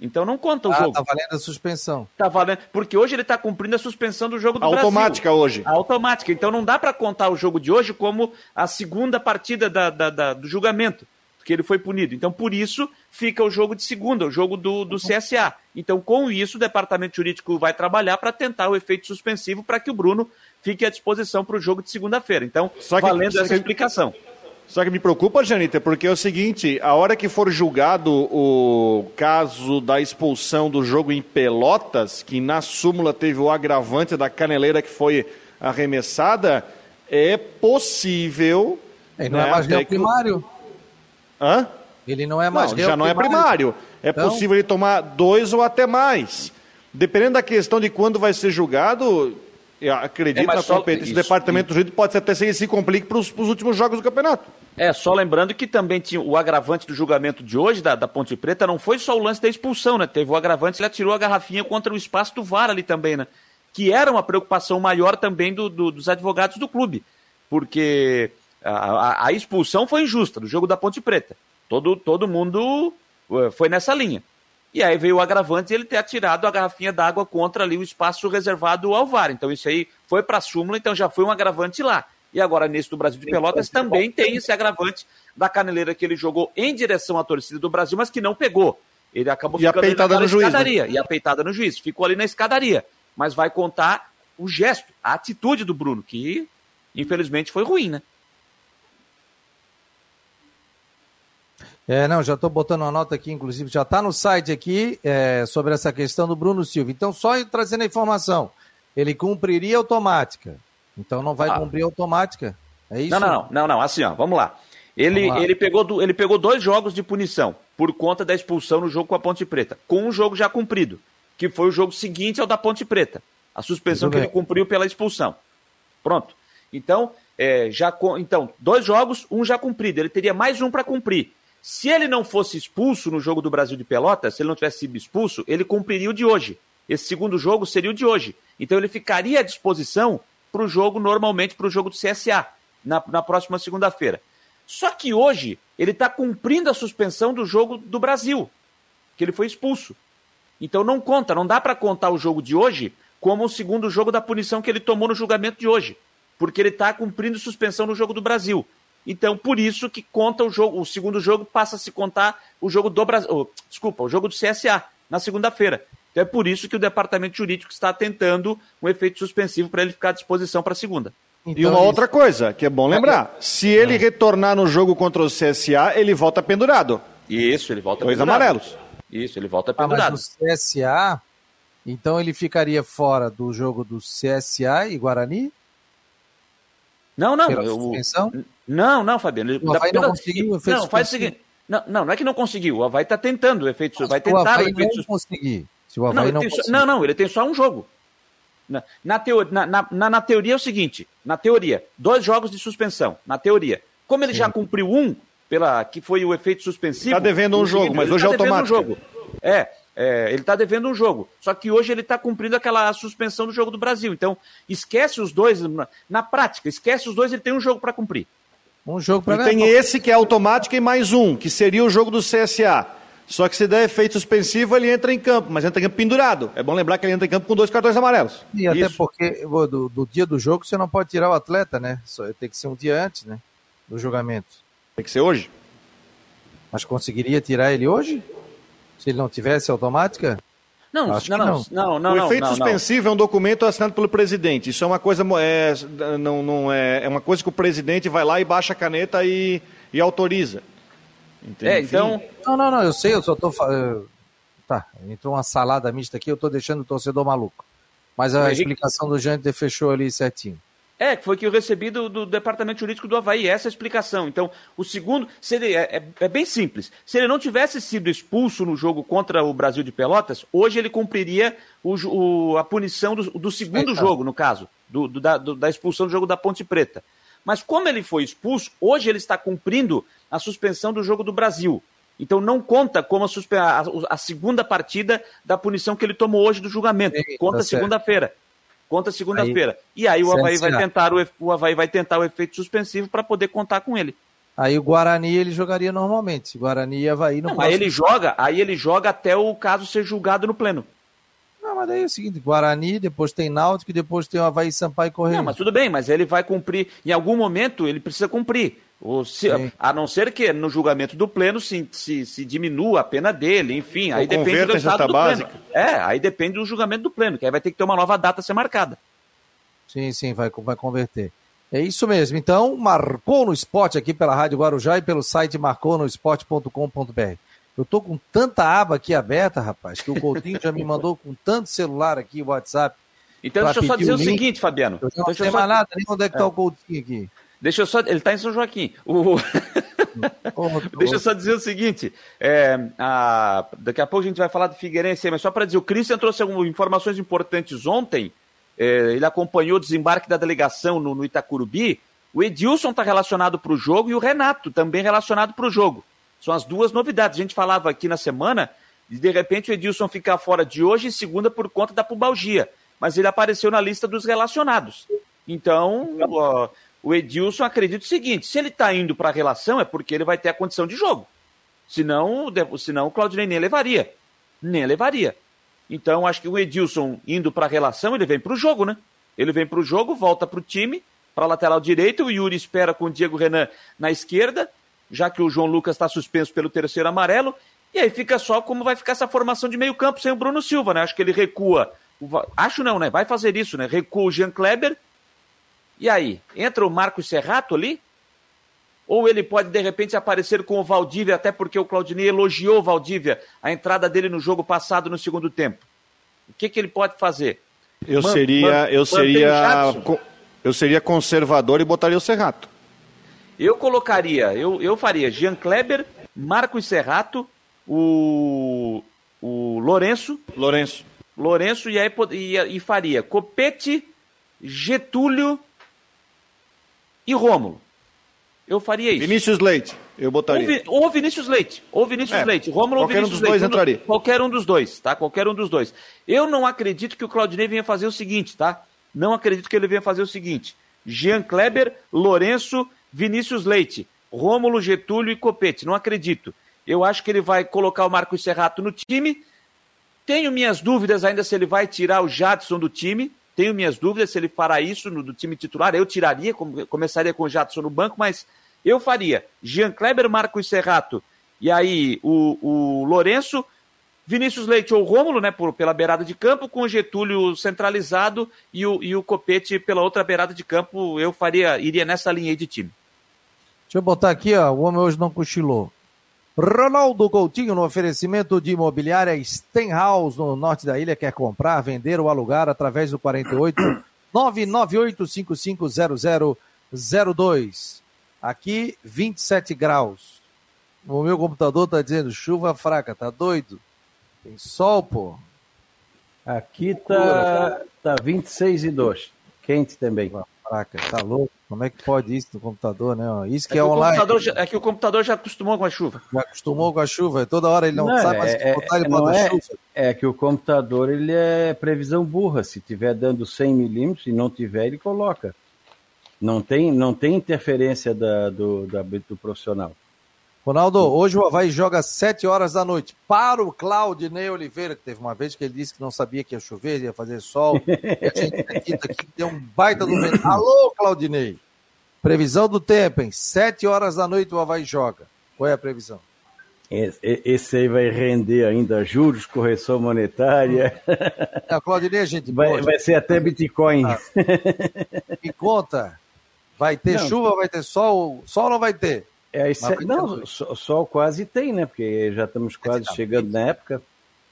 Então não conta o ah, jogo.
Tá valendo a suspensão.
Tá valendo, porque hoje ele está cumprindo a suspensão do jogo do
Automática
Brasil.
hoje.
Automática. Então não dá para contar o jogo de hoje como a segunda partida da, da, da, do julgamento porque ele foi punido. Então, por isso, fica o jogo de segunda, o jogo do, do CSA. Então, com isso, o departamento jurídico vai trabalhar para tentar o efeito suspensivo para que o Bruno fique à disposição para o jogo de segunda-feira. Então, que, valendo essa que, explicação.
Só que me preocupa, Janita, porque é o seguinte: a hora que for julgado o caso da expulsão do jogo em Pelotas, que na súmula teve o agravante da caneleira que foi arremessada, é possível.
É, não é né, é mais nem o primário.
Hã?
Ele não é mais
não, já não é primário. É então... possível ele tomar dois ou até mais. Dependendo da questão de quando vai ser julgado, eu acredito é, na competência do departamento isso. jurídico pode até ser que se complique para os últimos jogos do campeonato.
É, só lembrando que também tinha o agravante do julgamento de hoje, da, da Ponte Preta, não foi só o lance da expulsão, né? Teve o agravante, ele atirou a garrafinha contra o espaço do VAR ali também, né? Que era uma preocupação maior também do, do, dos advogados do clube. Porque a, a, expulsão foi injusta do jogo da Ponte Preta. Todo, todo mundo uh, foi nessa linha. E aí veio o agravante ele ter atirado a garrafinha d'água contra ali o espaço reservado ao VAR. Então isso aí foi para a súmula, então já foi um agravante lá. E agora nesse do Brasil de Pelotas também tem esse agravante da caneleira que ele jogou em direção à torcida do Brasil, mas que não pegou. Ele acabou
e ficando a peitada na, no
escadaria. Né? E a peitada no juiz. Ficou ali na escadaria. Mas vai contar o gesto, a atitude do Bruno, que infelizmente foi ruim, né?
É, não, já estou botando uma nota aqui, inclusive, já está no site aqui é, sobre essa questão do Bruno Silva. Então, só trazendo a informação, ele cumpriria automática. Então não vai ah. cumprir automática. É isso?
Não, não, não, não, assim, ó, vamos lá. Ele, vamos lá. ele, pegou, ele pegou dois jogos de punição por conta da expulsão no jogo com a Ponte Preta, com um jogo já cumprido, que foi o jogo seguinte ao da Ponte Preta. A suspensão que bem. ele cumpriu pela expulsão. Pronto. Então, é, já, então, dois jogos, um já cumprido. Ele teria mais um para cumprir. Se ele não fosse expulso no jogo do Brasil de Pelotas, se ele não tivesse sido expulso, ele cumpriria o de hoje. Esse segundo jogo seria o de hoje. Então ele ficaria à disposição para o jogo, normalmente para o jogo do CSA, na, na próxima segunda-feira. Só que hoje ele está cumprindo a suspensão do jogo do Brasil, que ele foi expulso. Então não conta, não dá para contar o jogo de hoje como o segundo jogo da punição que ele tomou no julgamento de hoje, porque ele está cumprindo suspensão no jogo do Brasil. Então, por isso que conta o jogo, o segundo jogo passa a se contar o jogo do Brasil, oh, desculpa, o jogo do CSA na segunda-feira. Então é por isso que o departamento jurídico está tentando um efeito suspensivo para ele ficar à disposição para a segunda.
Então, e uma isso... outra coisa que é bom lembrar: se ele retornar no jogo contra o CSA, ele volta pendurado.
Isso, ele volta
Dois pendurado. amarelos.
Isso, ele volta pendurado. Ah,
mas no CSA, então ele ficaria fora do jogo do CSA e Guarani?
Não, não. Eu, não, não, Fabiano.
O Havaí não conseguiu
o Não, faz o seguinte. Não, não, não é que não conseguiu. O Havaí está tentando o efeito
Mas
Vai tentar
o, o efeito não conseguir.
Se o Havaí não, não, conseguir. não, não, ele tem só um jogo. Na, na, teo, na, na, na, teoria é o seguinte: na teoria, dois jogos de suspensão. Na teoria. Como ele Sim. já cumpriu um, pela que foi o efeito suspensivo.
Está devendo um jogo, mas hoje é tá automático. Um jogo.
É, é, ele está devendo um jogo. Só que hoje ele está cumprindo aquela suspensão do jogo do Brasil. Então, esquece os dois. Na, na prática, esquece os dois, ele tem um jogo para cumprir.
Um jogo para Tem esse que é automático e mais um, que seria o jogo do CSA. Só que se der efeito suspensivo, ele entra em campo, mas entra em campo pendurado. É bom lembrar que ele entra em campo com dois cartões amarelos.
E até Isso. porque do, do, dia do jogo você não pode tirar o atleta, né? Só, tem que ser um dia antes, né? Do julgamento.
Tem que ser hoje.
Mas conseguiria tirar ele hoje? Se ele não tivesse automática?
Não, não, não, não, não,
O efeito
não,
suspensivo
não.
é um documento assinado pelo presidente. Isso é uma coisa, é, não, não é, é uma coisa que o presidente vai lá e baixa a caneta e, e autoriza.
Entende? É, então.
Não, não, não, eu sei, eu só tô. Tá, entrou uma salada mista aqui, eu tô deixando o torcedor maluco. Mas a explicação do Jâniter fechou ali certinho.
É, que foi que eu recebi do, do, Departamento Jurídico do Havaí, essa é a explicação. Então, o segundo, ele, é, é, é, bem simples. Se ele não tivesse sido expulso no jogo contra o Brasil de Pelotas, hoje ele cumpriria o, o, a punição do, do segundo jogo, no caso, do, da, da expulsão do jogo da Ponte Preta. Mas como ele foi expulso, hoje ele está cumprindo a suspensão do jogo do Brasil. Então não conta como a, a, a segunda partida da punição que ele tomou hoje do julgamento. conta tá segunda-feira. Conta segunda-feira. E aí o Havaí vai tentar o, o Havaí vai tentar o efeito suspensivo para poder contar com ele.
Aí o Guarani ele jogaria normalmente. Guarani e Havaí não,
não Aí ele joga, aí ele joga até o caso ser julgado no pleno.
Não, mas daí é o seguinte, Guarani, depois tem Náutico depois tem o Havaí Sampaio Correio. Não,
mas tudo bem, mas ele vai cumprir, em algum momento ele precisa cumprir. Se, a não ser que no julgamento do pleno se, se, se diminua a pena dele, enfim, aí depende do estado do básica. pleno. É, aí depende do julgamento do pleno, que aí vai ter que ter uma nova data a ser marcada.
Sim, sim, vai, vai converter. É isso mesmo. Então, marcou no esporte aqui pela Rádio Guarujá e pelo site marconosport.com.br. Eu tô com tanta aba aqui aberta, rapaz, que o Coutinho já me mandou com tanto celular aqui, WhatsApp.
Então, deixa eu só dizer o, o seguinte, Fabiano. Eu
não sei mais nada, nem onde é que tá é. o Coutinho aqui.
Deixa eu só. Ele está em São Joaquim. O... Deixa eu só dizer o seguinte: é, a... daqui a pouco a gente vai falar do Figueirense, mas só para dizer, o Christian trouxe algumas informações importantes ontem. É, ele acompanhou o desembarque da delegação no, no Itacurubi. O Edilson está relacionado para o jogo e o Renato também relacionado para o jogo. São as duas novidades. A gente falava aqui na semana de de repente o Edilson ficar fora de hoje e segunda por conta da pubalgia. Mas ele apareceu na lista dos relacionados. Então, ó, o Edilson acredita o seguinte: se ele está indo para a relação, é porque ele vai ter a condição de jogo. Senão, senão o Claudinei nem levaria. Nem levaria. Então, acho que o Edilson indo para a relação, ele vem para o jogo, né? Ele vem para o jogo, volta para o time, para a lateral direita. O Yuri espera com o Diego Renan na esquerda, já que o João Lucas está suspenso pelo terceiro amarelo. E aí fica só como vai ficar essa formação de meio campo sem o Bruno Silva, né? Acho que ele recua. Acho não, né? Vai fazer isso, né? Recua o Jean Kleber e aí, entra o Marcos Serrato ali? Ou ele pode, de repente, aparecer com o Valdívia, até porque o Claudinei elogiou o Valdívia, a entrada dele no jogo passado no segundo tempo. O que, que ele pode fazer?
Eu man, seria, man, eu seria, eu seria conservador e botaria o Serrato.
Eu colocaria, eu, eu faria Jean Kleber, Marcos Serrato, o, o Lourenço.
Lourenço.
Lourenço e, aí, e, e faria Copete, Getúlio e Rômulo. Eu faria isso.
Vinícius Leite, eu botaria.
Ou, ou Vinícius Leite, ou Vinícius é, Leite. Rômulo ou Vinícius
um dos Leite. dois entraria.
Qualquer um dos dois, tá? Qualquer um dos dois. Eu não acredito que o Claudinei venha fazer o seguinte, tá? Não acredito que ele venha fazer o seguinte. Jean Kleber, Lourenço, Vinícius Leite, Rômulo, Getúlio e Copete. Não acredito. Eu acho que ele vai colocar o Marcos Serrato no time. Tenho minhas dúvidas ainda se ele vai tirar o Jadson do time. Tenho minhas dúvidas se ele fará isso no do time titular. Eu tiraria, começaria com o Jadson no banco, mas eu faria Jean Kleber, Marcos Serrato e aí o, o Lourenço, Vinícius Leite ou Rômulo, né, por, pela beirada de campo, com o Getúlio centralizado e o, e o Copete pela outra beirada de campo. Eu faria, iria nessa linha aí de time.
Deixa eu botar aqui, ó, o homem hoje não cochilou. Ronaldo Coutinho, no oferecimento de imobiliária Stenhouse, no norte da ilha, quer comprar, vender ou alugar através do 48 998 550002. Aqui, 27 graus. O meu computador tá dizendo chuva fraca, tá doido? Tem sol, pô.
Aqui tá, tá 26 e 2. Quente também.
Fraca, tá louco? Como é que pode isso no computador, né? Isso que
é,
é,
que
online.
Já, é que o computador já acostumou com a chuva.
Já acostumou com a chuva. Toda hora ele não, não sabe mais
é, botar ele é, é, chuva. É que o computador ele é previsão burra. Se tiver dando 100 milímetros e não tiver, ele coloca. Não tem, não tem interferência da, do, da, do profissional.
Ronaldo, hoje o Havaí joga às 7 horas da noite para o Claudinei Oliveira, que teve uma vez que ele disse que não sabia que ia chover, ia fazer sol. e a gente aqui, aqui deu um baita do vento. Alô, Claudinei! Previsão do tempo, hein? 7 horas da noite o Havaí joga. Qual é a previsão?
Esse aí vai render ainda juros, correção monetária.
A Claudinei, a gente.
Vai, vai ser até Bitcoin. Ah.
Me conta. Vai ter não, chuva, vai ter sol? Sol não vai ter?
É, isso é, não, sol, sol quase tem, né? Porque já estamos quase chegando na época.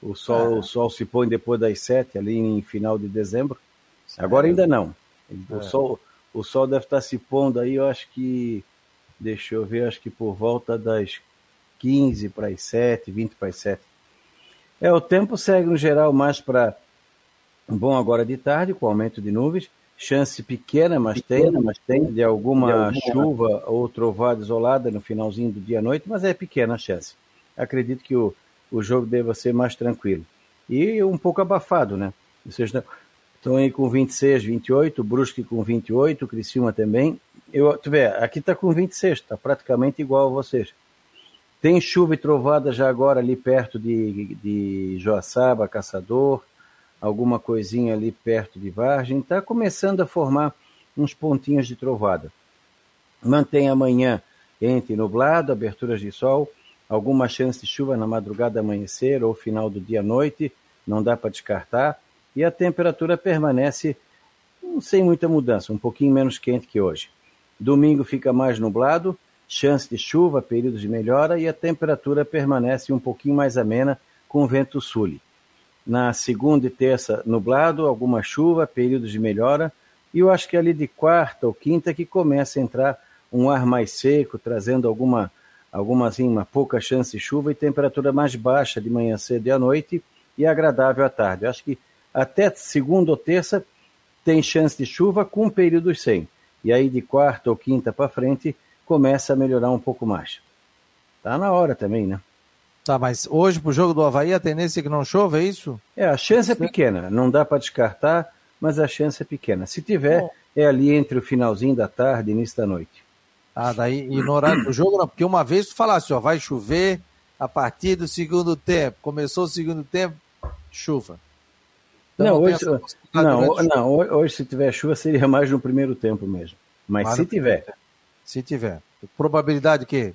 O sol, ah. o sol se põe depois das sete, ali em final de dezembro. Agora ainda não. O, é. sol, o sol deve estar se pondo aí, eu acho que. Deixa eu ver, acho que por volta das 15 para as 7, 20 para as 7. É, o tempo segue no geral mais para bom agora de tarde, com aumento de nuvens chance pequena, mas tem, mas tem de alguma chuva ou trovada isolada no finalzinho do dia à noite, mas é pequena a chance. Acredito que o, o jogo deva ser mais tranquilo. E um pouco abafado, né? Vocês estão aí com 26, 28, Brusque com 28, Criciúma também. Eu, tu vê, aqui está com 26, está praticamente igual a vocês. Tem chuva e trovada já agora ali perto de, de Joaçaba, Caçador, alguma coisinha ali perto de Vargem, está começando a formar uns pontinhos de trovada. Mantém amanhã entre nublado, aberturas de sol, alguma chance de chuva na madrugada amanhecer ou final do dia à noite, não dá para descartar, e a temperatura permanece sem muita mudança, um pouquinho menos quente que hoje. Domingo fica mais nublado, chance de chuva, períodos de melhora e a temperatura permanece um pouquinho mais amena com vento sul. Na segunda e terça, nublado, alguma chuva, períodos de melhora. E eu acho que ali de quarta ou quinta que começa a entrar um ar mais seco, trazendo alguma, alguma assim, uma pouca chance de chuva e temperatura mais baixa de manhã cedo e à noite e agradável à tarde. Eu acho que até segunda ou terça tem chance de chuva com períodos sem. E aí de quarta ou quinta para frente começa a melhorar um pouco mais. Tá na hora também, né?
Tá, mas hoje pro jogo do Havaí a tendência é que não chova, é isso?
É, a chance é pequena, não dá para descartar, mas a chance é pequena. Se tiver, Bom. é ali entre o finalzinho da tarde e início da noite.
Ah, daí, e no horário do jogo não, porque uma vez tu falasse, ó, vai chover a partir do segundo tempo, começou o segundo tempo, chuva.
Então, não, hoje, não, não, hoje se tiver chuva seria mais no primeiro tempo mesmo. Mas, mas se tiver.
Se tiver. Probabilidade que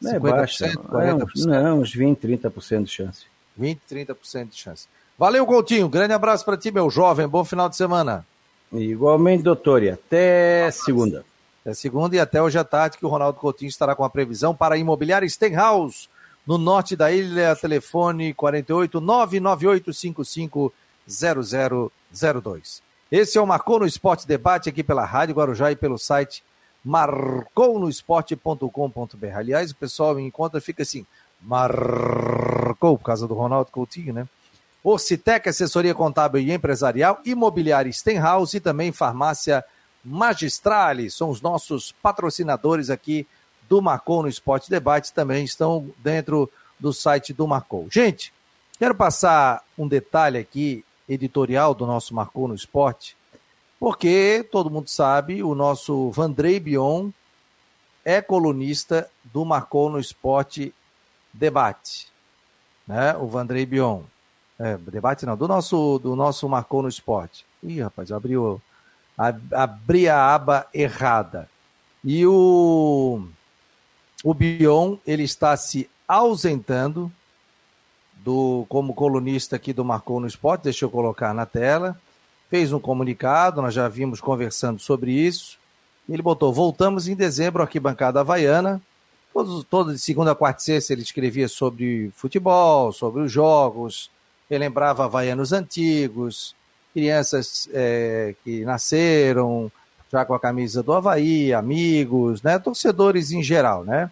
não é baixa. 40%? Não, uns 20, 30% de chance.
20, 30% de chance. Valeu, Coutinho. Grande abraço para ti, meu jovem. Bom final de semana.
Igualmente, doutor. E até segunda.
Até segunda e até hoje à tarde que o Ronaldo Coutinho estará com a previsão para a imobiliária Stenhouse, no norte da ilha, telefone 48 99855 0002. Esse é o Marcou no Esporte Debate aqui pela Rádio Guarujá e pelo site marcounoesporte.com.br. Aliás, o pessoal encontra fica assim, marcou, por causa do Ronaldo Coutinho, né? Orcitec, assessoria contábil e empresarial, imobiliária Stenhouse e também farmácia Magistrale, são os nossos patrocinadores aqui do Marcou no Esporte Debate, também estão dentro do site do Marcou. Gente, quero passar um detalhe aqui, editorial do nosso Marcou no Esporte, porque todo mundo sabe, o nosso Vandrei Bion é colunista do Marcou no Esporte Debate, né? O Vandrei Bion. É, debate não, do nosso, do nosso Marcou no Esporte. Ih, rapaz, abriu, abri a aba errada. E o, o Bion, ele está se ausentando do como colunista aqui do Marcou no Esporte, deixa eu colocar na tela. Fez um comunicado, nós já vimos conversando sobre isso. Ele botou: voltamos em dezembro aqui, bancada havaiana. Todos, todo de segunda, quarta e sexta ele escrevia sobre futebol, sobre os jogos, relembrava havaianos antigos, crianças é, que nasceram já com a camisa do Havaí, amigos, né? Torcedores em geral, né?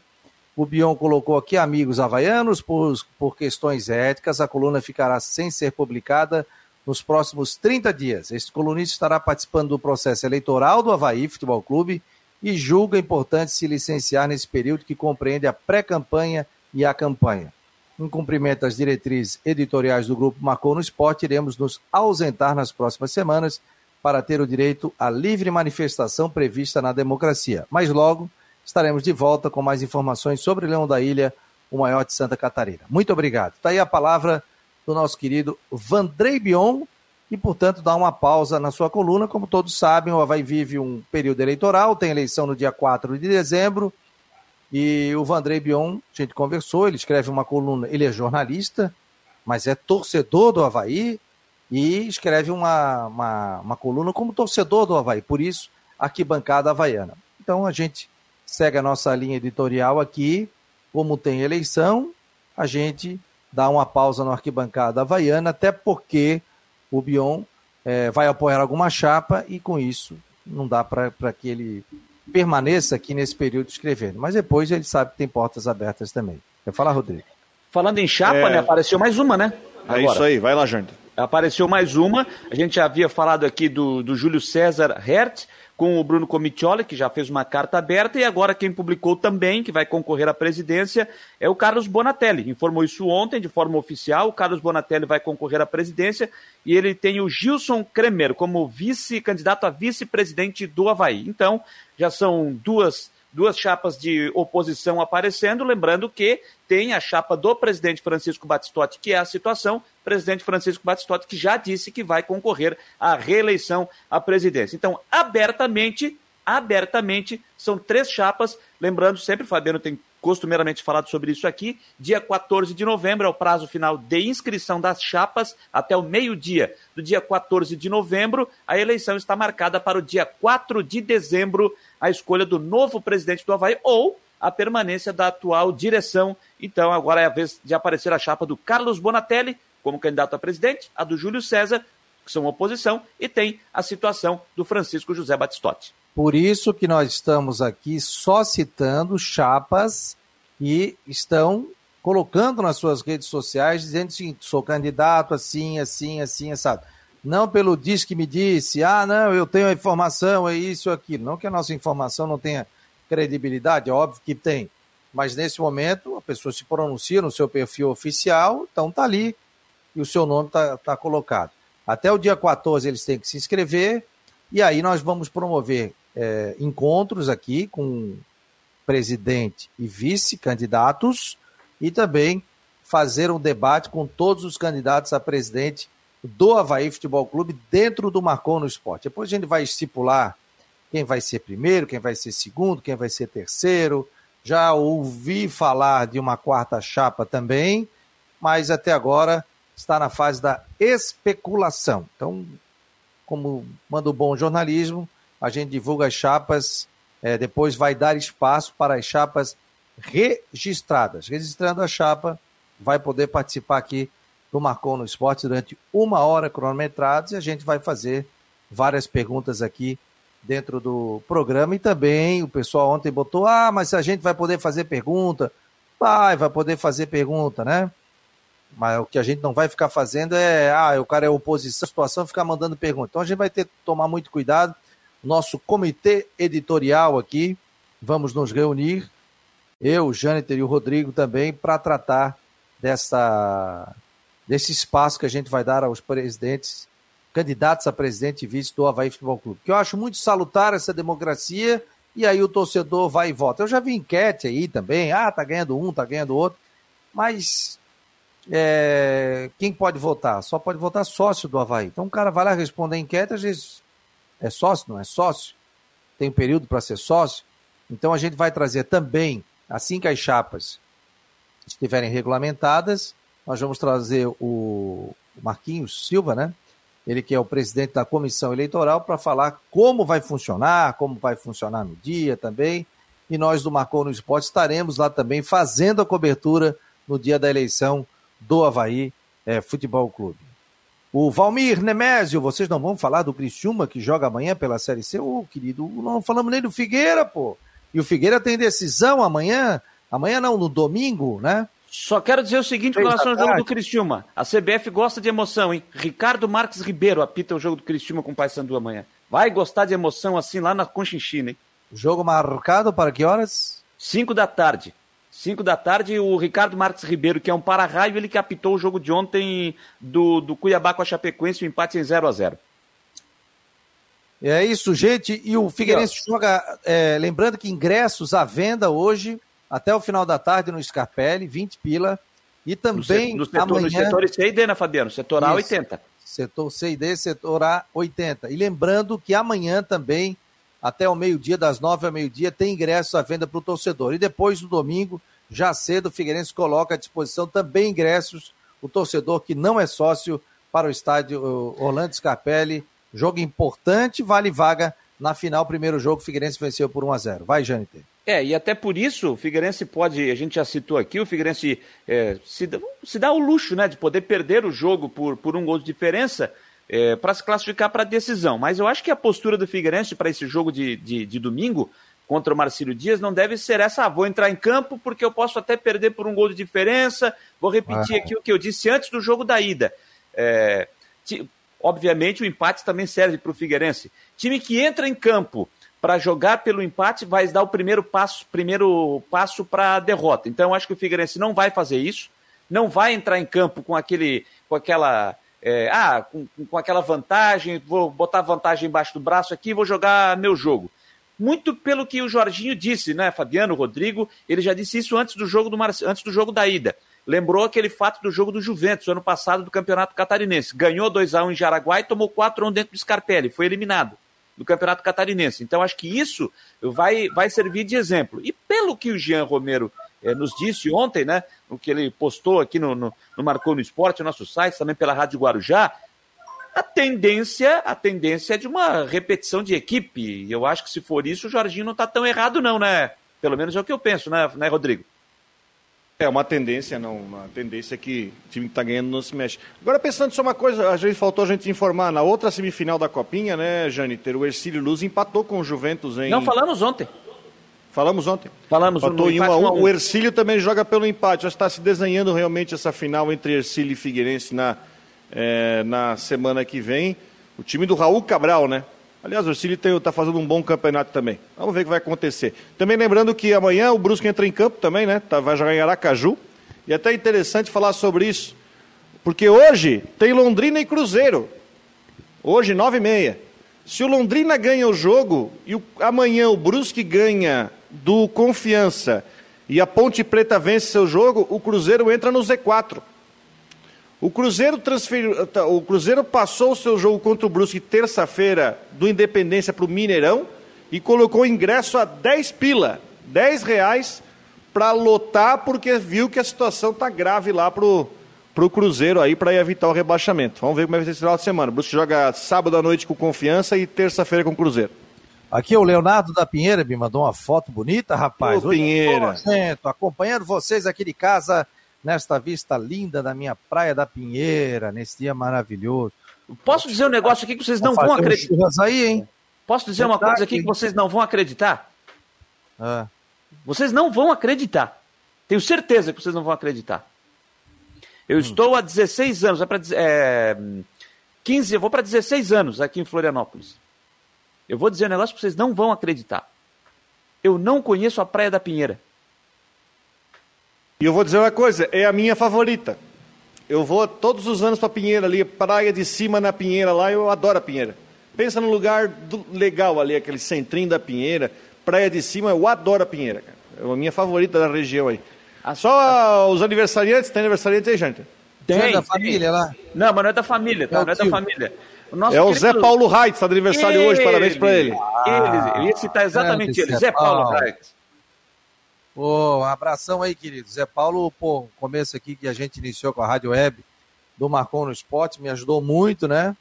O Bion colocou aqui amigos havaianos por, por questões éticas. A coluna ficará sem ser publicada nos próximos 30 dias. Este colunista estará participando do processo eleitoral do Havaí Futebol Clube e julga importante se licenciar nesse período que compreende a pré-campanha e a campanha. Em cumprimento às diretrizes editoriais do Grupo Marcou no Esporte, iremos nos ausentar nas próximas semanas para ter o direito à livre manifestação prevista na democracia. Mas logo estaremos de volta com mais informações sobre Leão da Ilha, o maior de Santa Catarina. Muito obrigado. Está aí a palavra do nosso querido Vandrei Bion, e, portanto, dá uma pausa na sua coluna. Como todos sabem, o Havaí vive um período eleitoral, tem eleição no dia 4 de dezembro, e o Vandrei Bion, a gente conversou, ele escreve uma coluna, ele é jornalista, mas é torcedor do Havaí, e escreve uma, uma, uma coluna como torcedor do Havaí, por isso, arquibancada havaiana. Então, a gente segue a nossa linha editorial aqui, como tem eleição, a gente dá uma pausa no arquibancada havaiana, até porque o Bion é, vai apoiar alguma chapa e com isso não dá para que ele permaneça aqui nesse período escrevendo. Mas depois ele sabe que tem portas abertas também. Quer falar, Rodrigo?
Falando em chapa, é... né? Apareceu mais uma, né?
Agora. É isso aí, vai lá, Jânio.
Apareceu mais uma. A gente já havia falado aqui do, do Júlio César Hertz, com o Bruno Comitioli, que já fez uma carta aberta, e agora quem publicou também, que vai concorrer à presidência, é o Carlos Bonatelli. Informou isso ontem, de forma oficial. O Carlos Bonatelli vai concorrer à presidência e ele tem o Gilson Kremer como vice-candidato a vice-presidente do Havaí. Então, já são duas duas chapas de oposição aparecendo, lembrando que tem a chapa do presidente Francisco Batistotti, que é a situação, presidente Francisco Batistotti, que já disse que vai concorrer à reeleição à presidência. Então, abertamente, abertamente, são três chapas, lembrando sempre, Fabiano tem costumeiramente falado sobre isso aqui. Dia 14 de novembro é o prazo final de inscrição das chapas até o meio-dia do dia 14 de novembro. A eleição está marcada para o dia 4 de dezembro, a escolha do novo presidente do Havaí ou a permanência da atual direção. Então, agora é a vez de aparecer a chapa do Carlos Bonatelli como candidato a presidente, a do Júlio César, que são oposição, e tem a situação do Francisco José Batistotti.
Por isso que nós estamos aqui só citando chapas que estão colocando nas suas redes sociais, dizendo assim, sou candidato assim, assim, assim, sabe? Não pelo diz que me disse, ah, não, eu tenho a informação, é isso, aquilo. Não que a nossa informação não tenha credibilidade, é óbvio que tem. Mas nesse momento, a pessoa se pronuncia no seu perfil oficial, então tá ali, e o seu nome tá, tá colocado. Até o dia 14 eles têm que se inscrever, e aí nós vamos promover é, encontros aqui com presidente e vice-candidatos e também fazer um debate com todos os candidatos a presidente do Havaí Futebol Clube dentro do Marcon no Esporte. Depois a gente vai estipular quem vai ser primeiro, quem vai ser segundo, quem vai ser terceiro. Já ouvi falar de uma quarta chapa também, mas até agora está na fase da especulação. Então, como manda o bom jornalismo, a gente divulga as chapas é, depois vai dar espaço para as chapas registradas. Registrando a chapa, vai poder participar aqui do Marcon no Esporte durante uma hora cronometrados e a gente vai fazer várias perguntas aqui dentro do programa e também o pessoal ontem botou, ah, mas a gente vai poder fazer pergunta, vai, vai poder fazer pergunta, né? Mas o que a gente não vai ficar fazendo é, ah, o cara é oposição, situação, ficar mandando pergunta. Então a gente vai ter que tomar muito cuidado. Nosso comitê editorial aqui, vamos nos reunir, eu, Jâniter e o Rodrigo também, para tratar dessa, desse espaço que a gente vai dar aos presidentes, candidatos a presidente e vice do Havaí Futebol Clube. Que eu acho muito salutar essa democracia e aí o torcedor vai e vota. Eu já vi enquete aí também, ah, tá ganhando um, tá ganhando outro, mas é, quem pode votar? Só pode votar sócio do Havaí. Então o cara vai lá responder a enquete, às vezes é sócio, não é sócio? Tem um período para ser sócio? Então a gente vai trazer também, assim que as chapas estiverem regulamentadas, nós vamos trazer o Marquinhos Silva, né? Ele que é o presidente da comissão eleitoral, para falar como vai funcionar, como vai funcionar no dia também. E nós do Marcou no Esporte estaremos lá também fazendo a cobertura no dia da eleição do Havaí é, Futebol Clube. O Valmir Nemésio, vocês não vão falar do Criciúma que joga amanhã pela Série C? Ô, oh, querido, não falamos nem do Figueira, pô. E o Figueira tem decisão amanhã, amanhã não, no domingo, né?
Só quero dizer o seguinte com relação ao jogo do Criciúma. A CBF gosta de emoção, hein? Ricardo Marques Ribeiro apita o jogo do Criciúma com o Paysandu amanhã. Vai gostar de emoção assim lá na Conchinchina, hein?
Jogo marcado para que horas?
Cinco da tarde. 5 da tarde, o Ricardo Marques Ribeiro, que é um para-raio, ele que apitou o jogo de ontem do, do Cuiabá com a Chapecoense, o um empate em 0 a 0
É isso, gente. E o Figueirense e, joga. É, lembrando que ingressos à venda hoje, até o final da tarde no Scarpelli, 20 pila. E também.
No, setor, amanhã... no setor C e D, né, Fabiano? Setor A, 80.
Setor C e D, setor A, 80. E lembrando que amanhã também até o meio-dia, das nove ao meio-dia, tem ingressos à venda para o torcedor. E depois, no domingo, já cedo, o Figueirense coloca à disposição também ingressos, o torcedor que não é sócio para o estádio Orlando Scarpelli. Jogo importante, vale vaga na final. Primeiro jogo, o Figueirense venceu por 1 a 0 Vai, Jâniter.
É, e até por isso o Figueirense pode, a gente já citou aqui, o Figueirense é, se, se dá o luxo né, de poder perder o jogo por, por um gol de diferença, é, para se classificar para a decisão. Mas eu acho que a postura do Figueirense para esse jogo de, de, de, domingo contra o Marcílio Dias não deve ser essa, ah, vou entrar em campo porque eu posso até perder por um gol de diferença. Vou repetir ah. aqui o que eu disse antes do jogo da ida. É, obviamente o empate também serve para o Figueirense. Time que entra em campo para jogar pelo empate vai dar o primeiro passo, primeiro passo para a derrota. Então eu acho que o Figueirense não vai fazer isso, não vai entrar em campo com aquele, com aquela é, ah, com, com aquela vantagem, vou botar vantagem embaixo do braço aqui vou jogar meu jogo. Muito pelo que o Jorginho disse, né, Fabiano, Rodrigo, ele já disse isso antes do jogo do Mar... antes do jogo da ida. Lembrou aquele fato do jogo do Juventus, ano passado, do Campeonato Catarinense. Ganhou 2x1 em Jaraguá e tomou 4x1 dentro do Scarpelli. Foi eliminado do Campeonato Catarinense. Então, acho que isso vai, vai servir de exemplo. E pelo que o Jean Romero é, nos disse ontem, né? O que ele postou aqui no, no, no Marcou no Esporte, no nosso site, também pela Rádio Guarujá, a tendência, a tendência é de uma repetição de equipe. E eu acho que se for isso, o Jorginho não está tão errado, não, né? Pelo menos é o que eu penso, né, né Rodrigo?
É uma tendência, não. Uma tendência que o time que está ganhando não se mexe. Agora, pensando só uma coisa, a gente faltou a gente informar. Na outra semifinal da Copinha, né, Jâniter, o Ercílio Luz empatou com o Juventus em.
Não, falamos ontem.
Falamos ontem.
Falamos
Empatou em 1 a 1. O Ercílio também joga pelo empate. Já está se desenhando realmente essa final entre Ercílio e Figueirense na, é, na semana que vem. O time do Raul Cabral, né? Aliás, o Ercílio está fazendo um bom campeonato também. Vamos ver o que vai acontecer. Também lembrando que amanhã o Brusque entra em campo também, né? Tá, vai jogar em Aracaju. E é até interessante falar sobre isso. Porque hoje tem Londrina e Cruzeiro. Hoje, nove e meia. Se o Londrina ganha o jogo e o, amanhã o Brusque ganha do Confiança e a Ponte Preta vence seu jogo, o Cruzeiro entra no Z4. O Cruzeiro transferiu, tá, o Cruzeiro passou o seu jogo contra o Brusque terça-feira do Independência para o Mineirão e colocou ingresso a 10 pila, 10 reais para lotar porque viu que a situação está grave lá para o Cruzeiro aí para evitar o rebaixamento. Vamos ver como vai ser esse final de semana. O Brusque joga sábado à noite com Confiança e terça-feira com o Cruzeiro.
Aqui o Leonardo da Pinheira me mandou uma foto bonita, rapaz.
Ô, Pinheira.
Tô, acompanhando vocês aqui de casa nesta vista linda da minha praia da Pinheira, nesse dia maravilhoso.
Posso dizer um negócio aqui que vocês não vão acreditar?
aí, hein?
Posso dizer uma coisa aqui que vocês não vão acreditar?
Ah.
Vocês não vão acreditar. Tenho certeza que vocês não vão acreditar. Eu hum. estou há 16 anos, é, pra, é 15, eu vou para 16 anos aqui em Florianópolis. Eu vou dizer um negócio que vocês não vão acreditar. Eu não conheço a Praia da Pinheira.
E eu vou dizer uma coisa, é a minha favorita. Eu vou todos os anos para Pinheira ali, praia de cima na Pinheira lá, eu adoro a Pinheira. Pensa num lugar do, legal ali, aquele centrinho da Pinheira, praia de cima, eu adoro a Pinheira, cara. É a minha favorita da região aí. A, Só a, os aniversariantes, tem aniversariantes aí, gente?
Tem, é da família lá?
Não, mas não é da família, tá? É não é da família.
O é o Zé Paulo Reitz, está de aniversário ele, hoje, parabéns para ele.
Ah, ele, eu ia citar exatamente ele, Zé Paulo, Paulo Reitz.
Pô, um abração aí, querido. Zé Paulo, pô, começo aqui que a gente iniciou com a Rádio Web do Marcon no Esporte, me ajudou muito, né?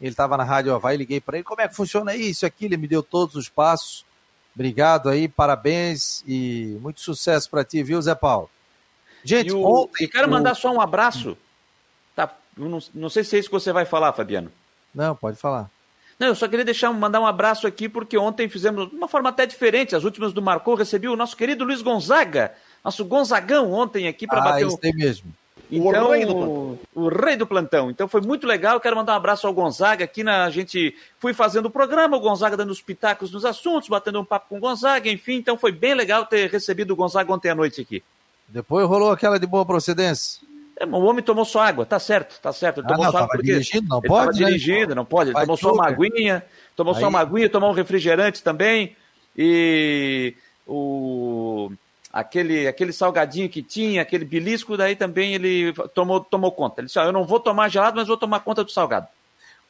Ele estava na Rádio Havaí, liguei para ele, como é que funciona isso aqui? Ele me deu todos os passos. Obrigado aí, parabéns e muito sucesso para ti, viu, Zé Paulo?
Gente, e o... ontem. E quero mandar só um abraço. Tá, não, não sei se é isso que você vai falar, Fabiano.
Não, pode falar.
Não, eu só queria deixar, mandar um abraço aqui, porque ontem fizemos de uma forma até diferente. As últimas do Marcou recebi o nosso querido Luiz Gonzaga, nosso Gonzagão, ontem aqui para
ah,
bater
o. Tem mesmo.
Então, o rei, do o rei do plantão. Então foi muito legal. Quero mandar um abraço ao Gonzaga. Aqui na a gente fui fazendo o programa, o Gonzaga dando os pitacos nos assuntos, batendo um papo com o Gonzaga, enfim. Então foi bem legal ter recebido o Gonzaga ontem à noite aqui.
Depois rolou aquela de boa procedência.
É, o homem tomou só água, tá certo, tá certo. Ele
ah, tomou
não,
só água porque dirigindo, não pode,
né? dirigindo, não pode. Ele tomou só uma aguinha, tomou Aí. só uma aguinha, tomou um refrigerante também. E o aquele, aquele salgadinho que tinha, aquele belisco, daí também ele tomou, tomou conta. Ele disse: ah, Eu não vou tomar gelado, mas vou tomar conta do salgado.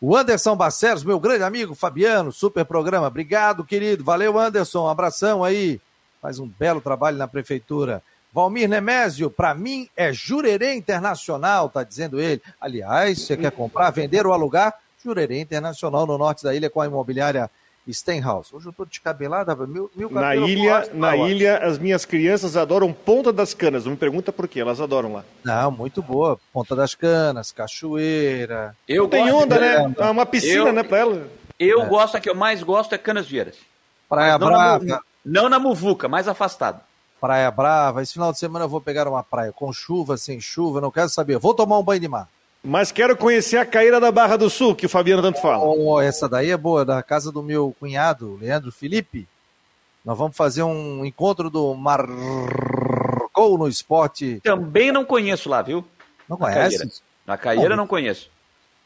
O Anderson Barcelos, meu grande amigo Fabiano, super programa. Obrigado, querido. Valeu, Anderson. Um abração aí. Faz um belo trabalho na prefeitura. Valmir Nemésio, para mim é Jurerê Internacional, tá dizendo ele. Aliás, você quer comprar, vender ou alugar? Jurerê Internacional no norte da ilha com a imobiliária Stenhouse. Hoje eu tô descabelada, meu, meu
Na ilha, na ilha, as minhas crianças adoram Ponta das Canas. Não me pergunta por quê, elas adoram lá.
Não, muito boa. Ponta das Canas, cachoeira.
Eu tem onda, né? É uma piscina, eu, né, para ela.
Eu é. gosto, a que eu mais gosto é Canas Vieiras.
Praia não Brava.
Na, não na Muvuca, mais afastado.
Praia Brava. Esse final de semana eu vou pegar uma praia com chuva, sem chuva, não quero saber. Vou tomar um banho de mar.
Mas quero conhecer a caída da Barra do Sul, que o Fabiano tanto fala.
Oh, essa daí é boa, da casa do meu cunhado, Leandro Felipe. Nós vamos fazer um encontro do Marcou no Esporte.
Também não conheço lá, viu?
Não conhece?
Na Caieira não conheço.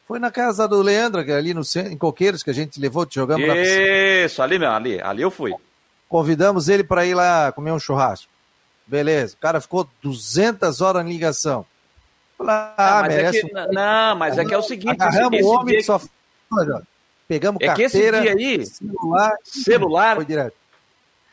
Foi na casa do Leandro, é ali no, em Coqueiros, que a gente levou, te jogamos
Isso, na piscina. Isso, ali mesmo, ali, ali eu fui.
Convidamos ele para ir lá comer um churrasco. Beleza, o cara ficou 200 horas em ligação.
Ah, ah, mas é que, um... Não, mas é que é o seguinte.
Agarramos o homem que só... Pegamos é carteira,
que esse dia aí, celular, celular foi direto.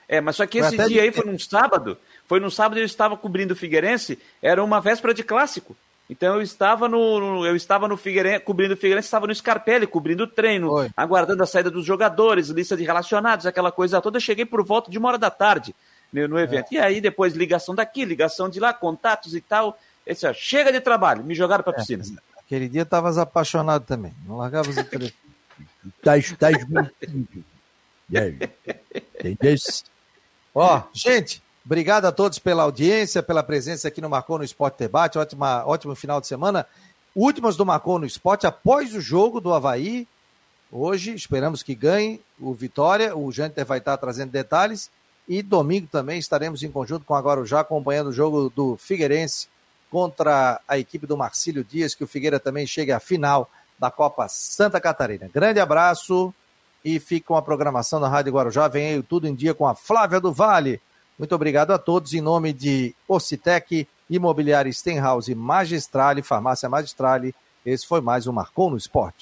É, mas só que esse dia de... aí foi num sábado, foi num sábado eu estava cobrindo o Figueirense, era uma véspera de clássico. Então eu estava no, eu estava no Figueirense, cobrindo o Figueirense, estava no Scarpelli, cobrindo o treino, Oi. aguardando a saída dos jogadores, lista de relacionados, aquela coisa toda. Eu cheguei por volta de uma hora da tarde no, no evento. É. E aí depois ligação daqui, ligação de lá, contatos e tal. Esse, ó, chega de trabalho, me jogaram para a é, piscina.
É, aquele dia estavas apaixonado também, não largavas o telefone.
Estás muito Entendeu?
Ó, gente, obrigado a todos pela audiência, pela presença aqui no Marcou no Esporte Debate. Ótima, ótimo final de semana. Últimas do Marcou no Esporte após o jogo do Havaí. Hoje, esperamos que ganhe o Vitória. O Janter vai estar trazendo detalhes. E domingo também estaremos em conjunto com agora já acompanhando o jogo do Figueirense contra a equipe do Marcílio Dias, que o Figueira também chegue à final da Copa Santa Catarina. Grande abraço e fique com a programação da Rádio Guarujá. Vem aí tudo em dia com a Flávia do Vale. Muito obrigado a todos em nome de Ocitec, Imobiliária Stenhouse, Magistrale, Farmácia Magistrale. Esse foi mais um Marcou no Esporte.